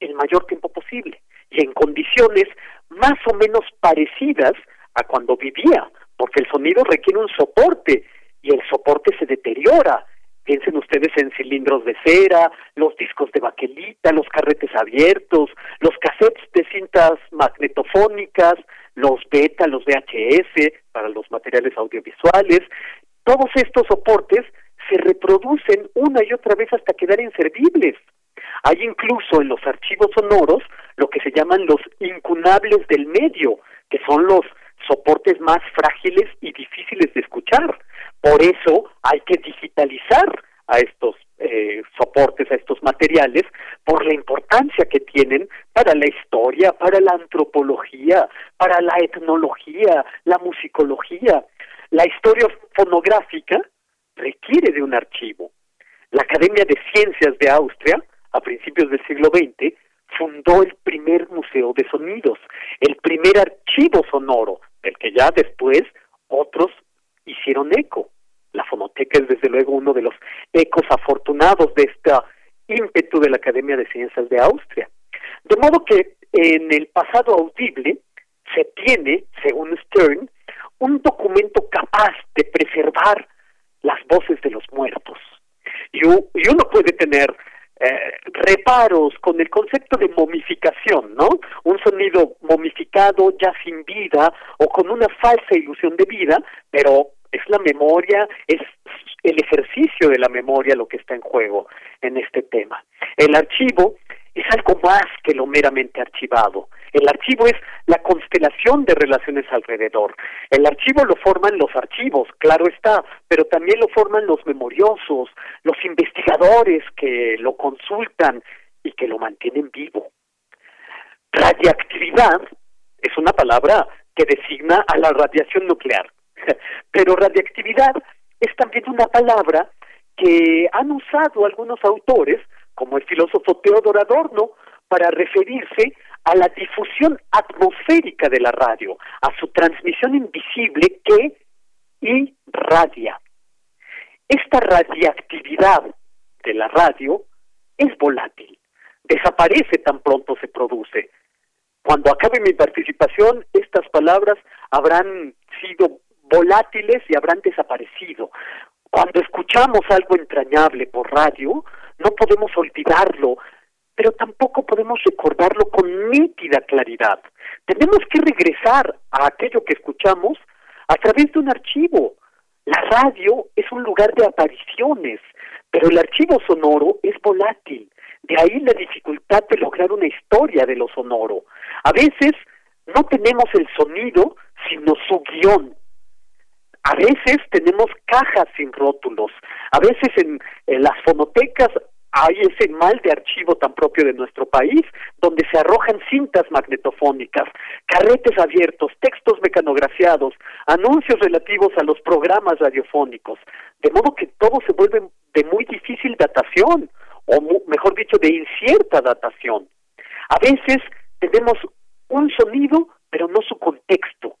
el mayor tiempo posible y en condiciones más o menos parecidas a cuando vivía, porque el sonido requiere un soporte y el soporte se deteriora. Piensen ustedes en cilindros de cera, los discos de baquelita, los carretes abiertos, los cassettes de cintas magnetofónicas, los beta, los VHS para los materiales audiovisuales. Todos estos soportes se reproducen una y otra vez hasta quedar inservibles. Hay incluso en los archivos sonoros lo que se llaman los incunables del medio, que son los soportes más frágiles y difíciles de escuchar. Por eso hay que digitalizar a estos eh, soportes, a estos materiales, por la importancia que tienen para la historia, para la antropología, para la etnología, la musicología. La historia fonográfica requiere de un archivo. La Academia de Ciencias de Austria, a principios del siglo XX, fundó el primer museo de sonidos, el primer archivo sonoro, del que ya después otros hicieron eco. La fonoteca es desde luego uno de los ecos afortunados de este ímpetu de la Academia de Ciencias de Austria. De modo que en el pasado audible se tiene, según Stern, un documento capaz de preservar las voces de los muertos. Y, uno puede tener eh, reparos con el concepto de momificación, ¿no? Un sonido momificado ya sin vida o con una falsa ilusión de vida, pero es la memoria, es el ejercicio de la memoria lo que está en juego en este tema. El archivo es algo más que lo meramente archivado. El archivo es la constelación de relaciones alrededor. El archivo lo forman los archivos, claro está, pero también lo forman los memoriosos, los investigadores que lo consultan y que lo mantienen vivo. Radiactividad es una palabra que designa a la radiación nuclear, *laughs* pero radiactividad es también una palabra que han usado algunos autores, como el filósofo Teodor Adorno, para referirse a la difusión atmosférica de la radio, a su transmisión invisible que irradia. Esta radiactividad de la radio es volátil, desaparece tan pronto se produce. Cuando acabe mi participación, estas palabras habrán sido volátiles y habrán desaparecido. Cuando escuchamos algo entrañable por radio, no podemos olvidarlo, pero tampoco podemos recordarlo con nítida claridad. Tenemos que regresar a aquello que escuchamos a través de un archivo. La radio es un lugar de apariciones, pero el archivo sonoro es volátil. De ahí la dificultad de lograr una historia de lo sonoro. A veces no tenemos el sonido, sino su guion. A veces tenemos cajas sin rótulos. A veces en, en las fonotecas hay ese mal de archivo tan propio de nuestro país, donde se arrojan cintas magnetofónicas, carretes abiertos, textos mecanografiados, anuncios relativos a los programas radiofónicos, de modo que todo se vuelve de muy difícil datación, o mejor dicho, de incierta datación. A veces tenemos un sonido, pero no su contexto.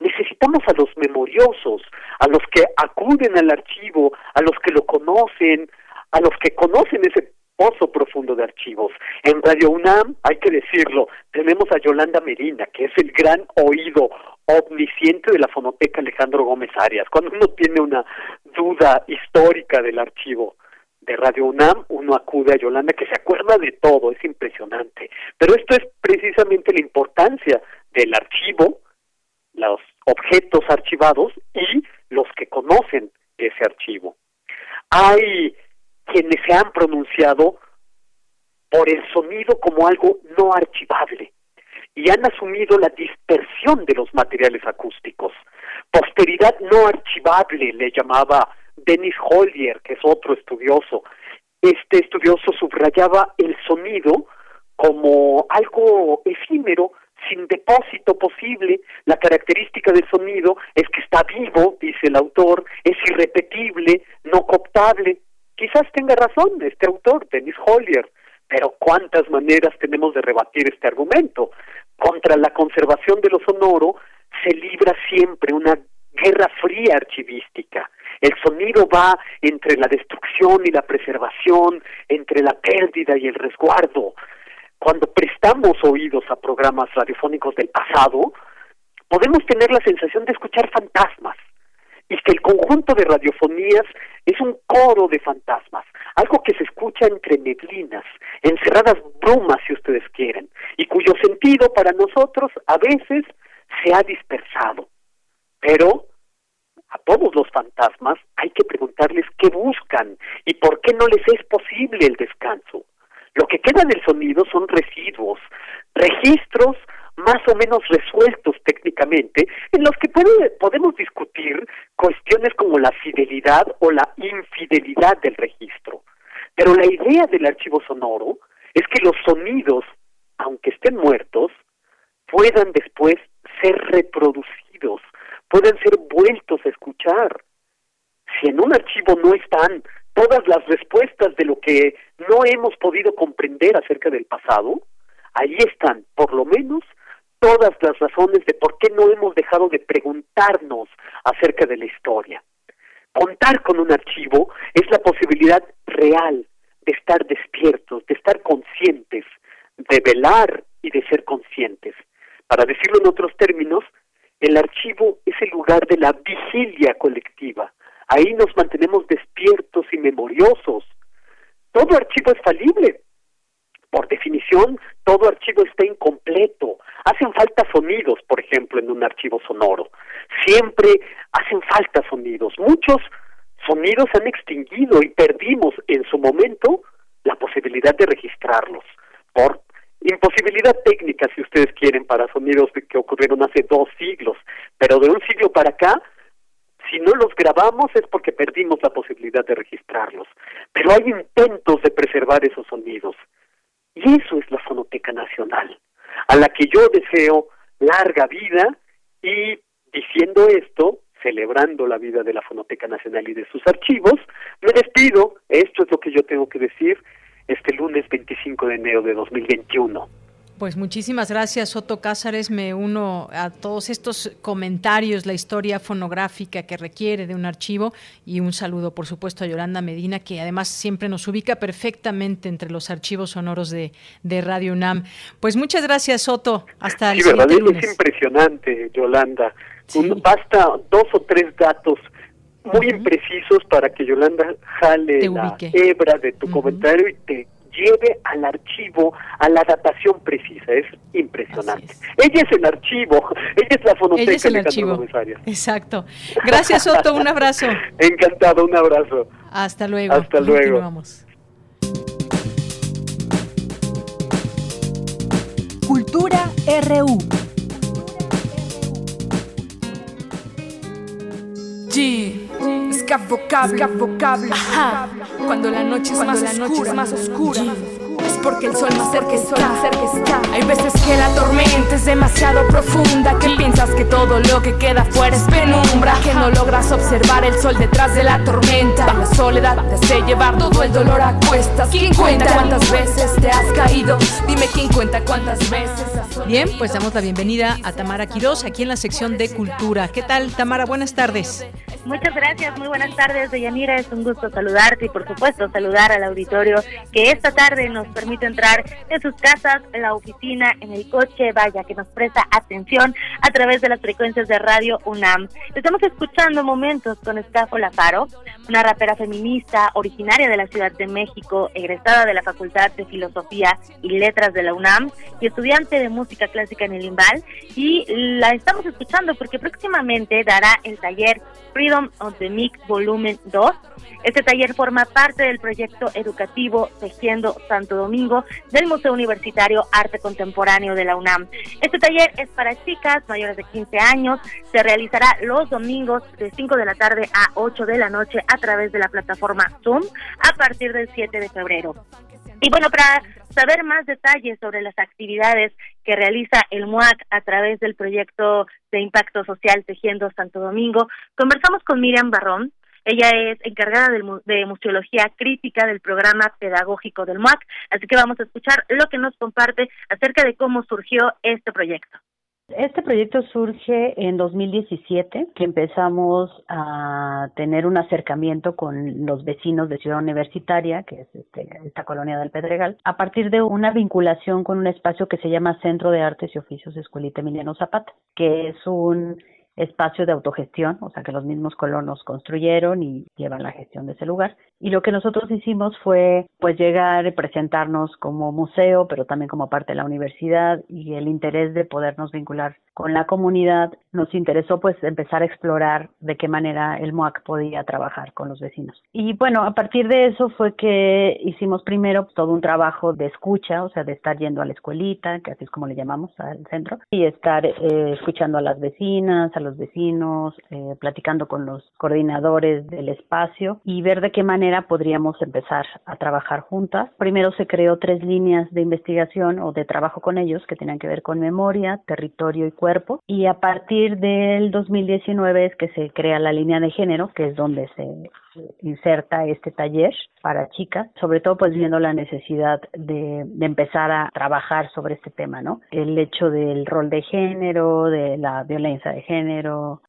Necesitamos a los memoriosos, a los que acuden al archivo, a los que lo conocen, a los que conocen ese pozo profundo de archivos. En Radio UNAM, hay que decirlo, tenemos a Yolanda Merina, que es el gran oído omnisciente de la fonoteca Alejandro Gómez Arias. Cuando uno tiene una duda histórica del archivo, de Radio UNAM, uno acude a Yolanda que se acuerda de todo, es impresionante. Pero esto es precisamente la importancia del archivo, los objetos archivados y los que conocen ese archivo. Hay quienes se han pronunciado por el sonido como algo no archivable y han asumido la dispersión de los materiales acústicos. Posteridad no archivable le llamaba Dennis Hollier, que es otro estudioso. Este estudioso subrayaba el sonido como algo efímero, sin depósito posible. La característica del sonido es que está vivo, dice el autor, es irrepetible, no cooptable. Quizás tenga razón este autor, Dennis Hollier, pero ¿cuántas maneras tenemos de rebatir este argumento? Contra la conservación de lo sonoro se libra siempre una guerra fría archivística. El sonido va entre la destrucción y la preservación, entre la pérdida y el resguardo. Cuando prestamos oídos a programas radiofónicos del pasado, podemos tener la sensación de escuchar fantasmas y que el conjunto de radiofonías es un coro de fantasmas, algo que se escucha entre neblinas, encerradas brumas si ustedes quieren, y cuyo sentido para nosotros a veces se ha dispersado. Pero a todos los fantasmas hay que preguntarles qué buscan y por qué no les es posible el descanso. Lo que queda del sonido son residuos, registros más o menos resueltos técnicamente, en los que podemos discutir cuestiones como la fidelidad o la infidelidad del registro. Pero la idea del archivo sonoro es que los sonidos, aunque estén muertos, puedan después ser reproducidos, puedan ser vueltos a escuchar. Si en un archivo no están todas las respuestas de lo que no hemos podido comprender acerca del pasado, ahí están, por lo menos, todas las razones de por qué no hemos dejado de preguntarnos acerca de la historia. Contar con un archivo es la posibilidad real de estar despiertos, de estar conscientes, de velar y de ser conscientes. Para decirlo en otros términos, el archivo es el lugar de la vigilia colectiva. Ahí nos mantenemos despiertos y memoriosos. Todo archivo es falible. Por definición, todo archivo está incompleto. Hacen falta sonidos, por ejemplo, en un archivo sonoro. Siempre hacen falta sonidos. Muchos sonidos han extinguido y perdimos en su momento la posibilidad de registrarlos por imposibilidad técnica, si ustedes quieren, para sonidos que ocurrieron hace dos siglos, pero de un siglo para acá, si no los grabamos es porque perdimos la posibilidad de registrarlos. Pero hay intentos de preservar esos sonidos. Y eso es la Fonoteca Nacional, a la que yo deseo larga vida y diciendo esto, celebrando la vida de la Fonoteca Nacional y de sus archivos, me despido, esto es lo que yo tengo que decir, este lunes 25 de enero de 2021. Pues muchísimas gracias, Otto Cázares. Me uno a todos estos comentarios, la historia fonográfica que requiere de un archivo y un saludo, por supuesto, a Yolanda Medina, que además siempre nos ubica perfectamente entre los archivos sonoros de, Radio UNAM. Pues muchas gracias, Otto. Hasta el siguiente lunes. Es impresionante, Yolanda. basta dos o tres datos muy imprecisos para que Yolanda jale la hebra de tu comentario y te lleve al archivo, a la datación precisa. Es impresionante. Ella es el archivo, *laughs* ella es la fonoteca es el archivo. Exacto. Gracias, Otto. Un abrazo. *laughs* Encantado, un abrazo. Hasta luego. Hasta luego. Cultura RU. G. Escafocable, vocable. Ajá. Cuando la noche es, más, la oscura, noche es más oscura. Es porque el sol más cerca está, cerca está. Hay veces que la tormenta es demasiado profunda Que piensas que todo lo que queda fuera es penumbra Que no logras observar el sol detrás de la tormenta La soledad te hace llevar todo el dolor a cuestas ¿Quién cuenta cuántas veces te has caído? Dime quién cuenta cuántas veces has Bien, pues damos la bienvenida a Tamara Quiroz aquí en la sección de Cultura ¿Qué tal Tamara? Buenas tardes Muchas gracias, muy buenas tardes, Deyanira. Es un gusto saludarte y, por supuesto, saludar al auditorio que esta tarde nos permite entrar en sus casas, en la oficina, en el coche, vaya, que nos presta atención a través de las frecuencias de Radio UNAM. Estamos escuchando momentos con Escafo Lafaro, una rapera feminista originaria de la Ciudad de México, egresada de la Facultad de Filosofía y Letras de la UNAM y estudiante de música clásica en el IMBAL. Y la estamos escuchando porque próximamente dará el taller Freedom of the Mix Volumen 2. Este taller forma parte del proyecto educativo Tejiendo Santo Domingo del Museo Universitario Arte Contemporáneo de la UNAM. Este taller es para chicas mayores de 15 años, se realizará los domingos de 5 de la tarde a 8 de la noche a través de la plataforma Zoom a partir del 7 de febrero. Y bueno, para saber más detalles sobre las actividades que realiza el MUAC a través del proyecto de impacto social Tejiendo Santo Domingo, conversamos con Miriam Barrón. Ella es encargada de, museología crítica del programa pedagógico del MUAC, así que vamos a escuchar lo que nos comparte acerca de cómo surgió este proyecto. Este proyecto surge en 2017, que empezamos a tener un acercamiento con los vecinos de Ciudad Universitaria, que es este, esta colonia del Pedregal, a partir de una vinculación con un espacio que se llama Centro de Artes y Oficios Escuelita Emiliano Zapata, que es un espacio de autogestión, o sea que los mismos colonos construyeron y llevan la gestión de ese lugar. Y lo que nosotros hicimos fue pues llegar y presentarnos como museo, pero también como parte de la universidad y el interés de podernos vincular con la comunidad nos interesó pues empezar a explorar de qué manera el MOAC podía trabajar con los vecinos. Y bueno, a partir de eso fue que hicimos primero todo un trabajo de escucha, o sea, de estar yendo a la escuelita, que así es como le llamamos al centro, y estar eh, escuchando a las vecinas, a los vecinos, eh, platicando con los coordinadores del espacio y ver de qué manera podríamos empezar a trabajar juntas. Primero se creó tres líneas de investigación o de trabajo con ellos que tenían que ver con memoria, territorio y cuerpo y a partir del 2019 es que se crea la línea de género, que es donde se inserta este taller para chicas, sobre todo pues viendo la necesidad de, de, empezar a trabajar sobre este tema, ¿no? El hecho del rol de género, de la violencia de género,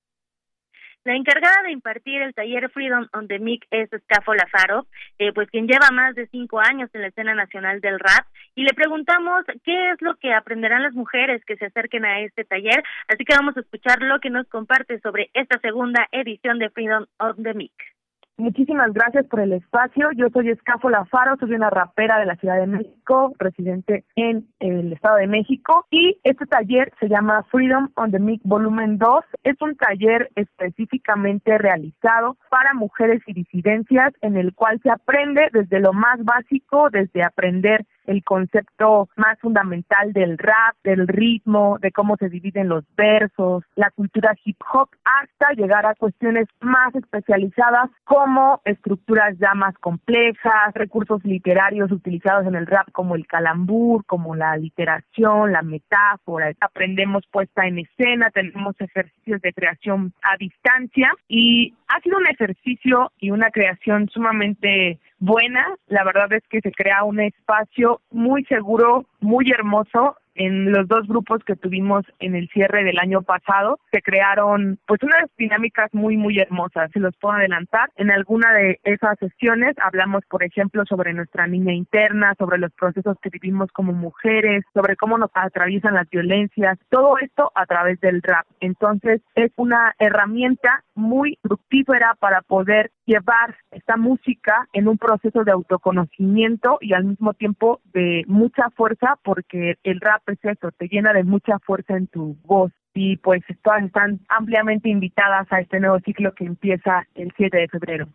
la encargada de impartir el taller Freedom on the Mic es Escafo Lafaro, eh, pues quien lleva más de cinco años en la escena nacional del rap, y le preguntamos qué es lo que aprenderán las mujeres que se acerquen a este taller, así que vamos a escuchar lo que nos comparte sobre esta segunda edición de Freedom on the Mic. Muchísimas gracias por el espacio. Yo soy Escafo Lafaro, soy una rapera de la Ciudad de México, residente en el Estado de México. Y este taller se llama Freedom on the Mic Volumen 2. Es un taller específicamente realizado para mujeres y disidencias, en el cual se aprende desde lo más básico, desde aprender el concepto más fundamental del rap, del ritmo, de cómo se dividen los versos, la cultura hip hop, hasta llegar a cuestiones más especializadas como estructuras ya más complejas, recursos literarios utilizados en el rap como el calambur, como la literación, la metáfora. Aprendemos puesta en escena, tenemos ejercicios de creación a distancia y ha sido un ejercicio y una creación sumamente buena. La verdad es que se crea un espacio muy seguro, muy hermoso en los dos grupos que tuvimos en el cierre del año pasado. Se crearon pues unas dinámicas muy muy hermosas. Se los puedo adelantar. En alguna de esas sesiones hablamos por ejemplo sobre nuestra niña interna sobre los procesos que vivimos como mujeres sobre cómo nos atraviesan las violencias. Todo esto a través del rap. Entonces es una herramienta muy fructífera para poder llevar esta música en un proceso de autoconocimiento y al mismo tiempo de mucha fuerza porque el rap es eso, te llena de mucha fuerza en tu voz y pues están ampliamente invitadas a este nuevo ciclo que empieza el 7 de febrero.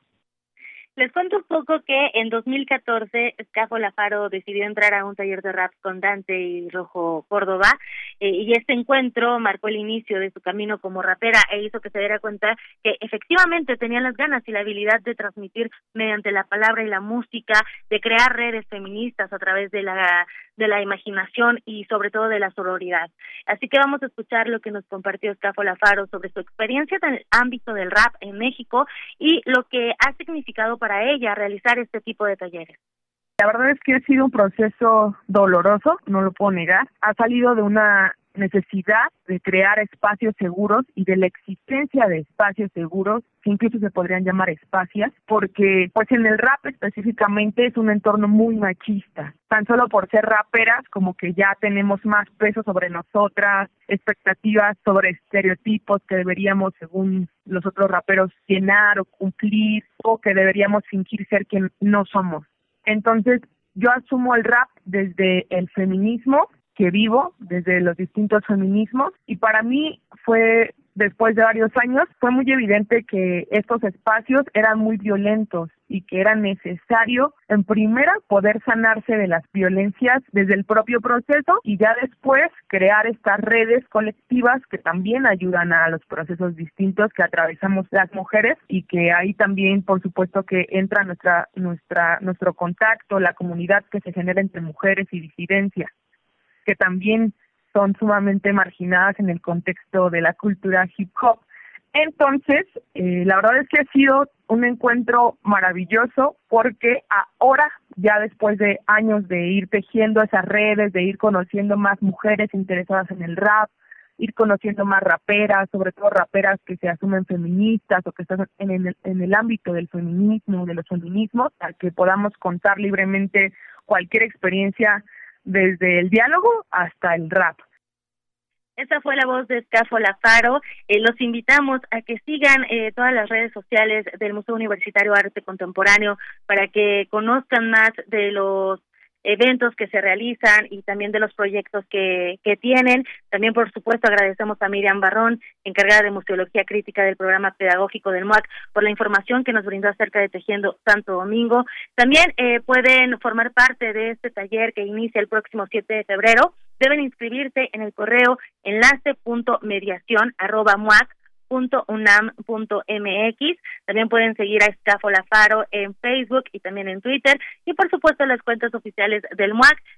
Les cuento un poco que en 2014 Escafo Lafaro decidió entrar a un taller de rap con Dante y Rojo Córdoba eh, y este encuentro marcó el inicio de su camino como rapera e hizo que se diera cuenta que efectivamente tenía las ganas y la habilidad de transmitir mediante la palabra y la música, de crear redes feministas a través de la de la imaginación y sobre todo de la sororidad. Así que vamos a escuchar lo que nos compartió Escafo Lafaro sobre su experiencia en el ámbito del rap en México y lo que ha significado para ella realizar este tipo de talleres. La verdad es que ha sido un proceso doloroso, no lo puedo negar. Ha salido de una necesidad de crear espacios seguros y de la existencia de espacios seguros que incluso se podrían llamar espacias porque pues en el rap específicamente es un entorno muy machista. Tan solo por ser raperas como que ya tenemos más peso sobre nosotras expectativas sobre estereotipos que deberíamos según los otros raperos llenar o cumplir o que deberíamos fingir ser quien no somos. Entonces yo asumo el rap desde el feminismo que vivo, desde los distintos feminismos, y para mí fue, después de varios años, fue muy evidente que estos espacios eran muy violentos y que era necesario, en primera, poder sanarse de las violencias desde el propio proceso y ya después crear estas redes colectivas que también ayudan a los procesos distintos que atravesamos las mujeres y que ahí también, por supuesto, que entra nuestra, nuestra, nuestro contacto, la comunidad que se genera entre mujeres y disidencias que también son sumamente marginadas en el contexto de la cultura hip hop. Entonces, eh, la verdad es que ha sido un encuentro maravilloso porque ahora, ya después de años de ir tejiendo esas redes, de ir conociendo más mujeres interesadas en el rap, ir conociendo más raperas, sobre todo raperas que se asumen feministas o que están en el, en el ámbito del feminismo, de los feminismos, para que podamos contar libremente cualquier experiencia desde el diálogo hasta el rap. Esa fue la voz de Escafo Lafaro. Eh, los invitamos a que sigan eh, todas las redes sociales del Museo Universitario Arte Contemporáneo para que conozcan más de los eventos que se realizan y también de los proyectos que, que tienen. También, por supuesto, agradecemos a Miriam Barrón, encargada de Museología Crítica del programa pedagógico del MUAC, por la información que nos brindó acerca de Tejiendo Santo Domingo. También eh, pueden formar parte de este taller que inicia el próximo 7 de febrero. Deben inscribirse en el correo enlace.mediación.muac .unam.mx. También pueden seguir a Escafo Lafaro en Facebook y también en Twitter y por supuesto las cuentas oficiales del MUAC.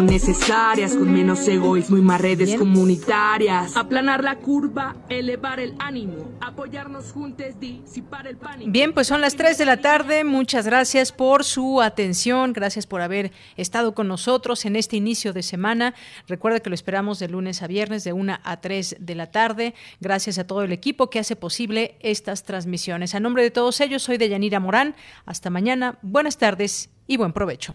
son necesarias, con menos egoísmo y más redes comunitarias. Aplanar la curva, elevar el ánimo, apoyarnos juntos, disipar el pánico. Bien, pues son las 3 de la tarde. Muchas gracias por su atención. Gracias por haber estado con nosotros en este inicio de semana. Recuerda que lo esperamos de lunes a viernes, de 1 a 3 de la tarde. Gracias a todo el equipo que hace posible estas transmisiones. A nombre de todos ellos, soy Deyanira Morán. Hasta mañana. Buenas tardes y buen provecho.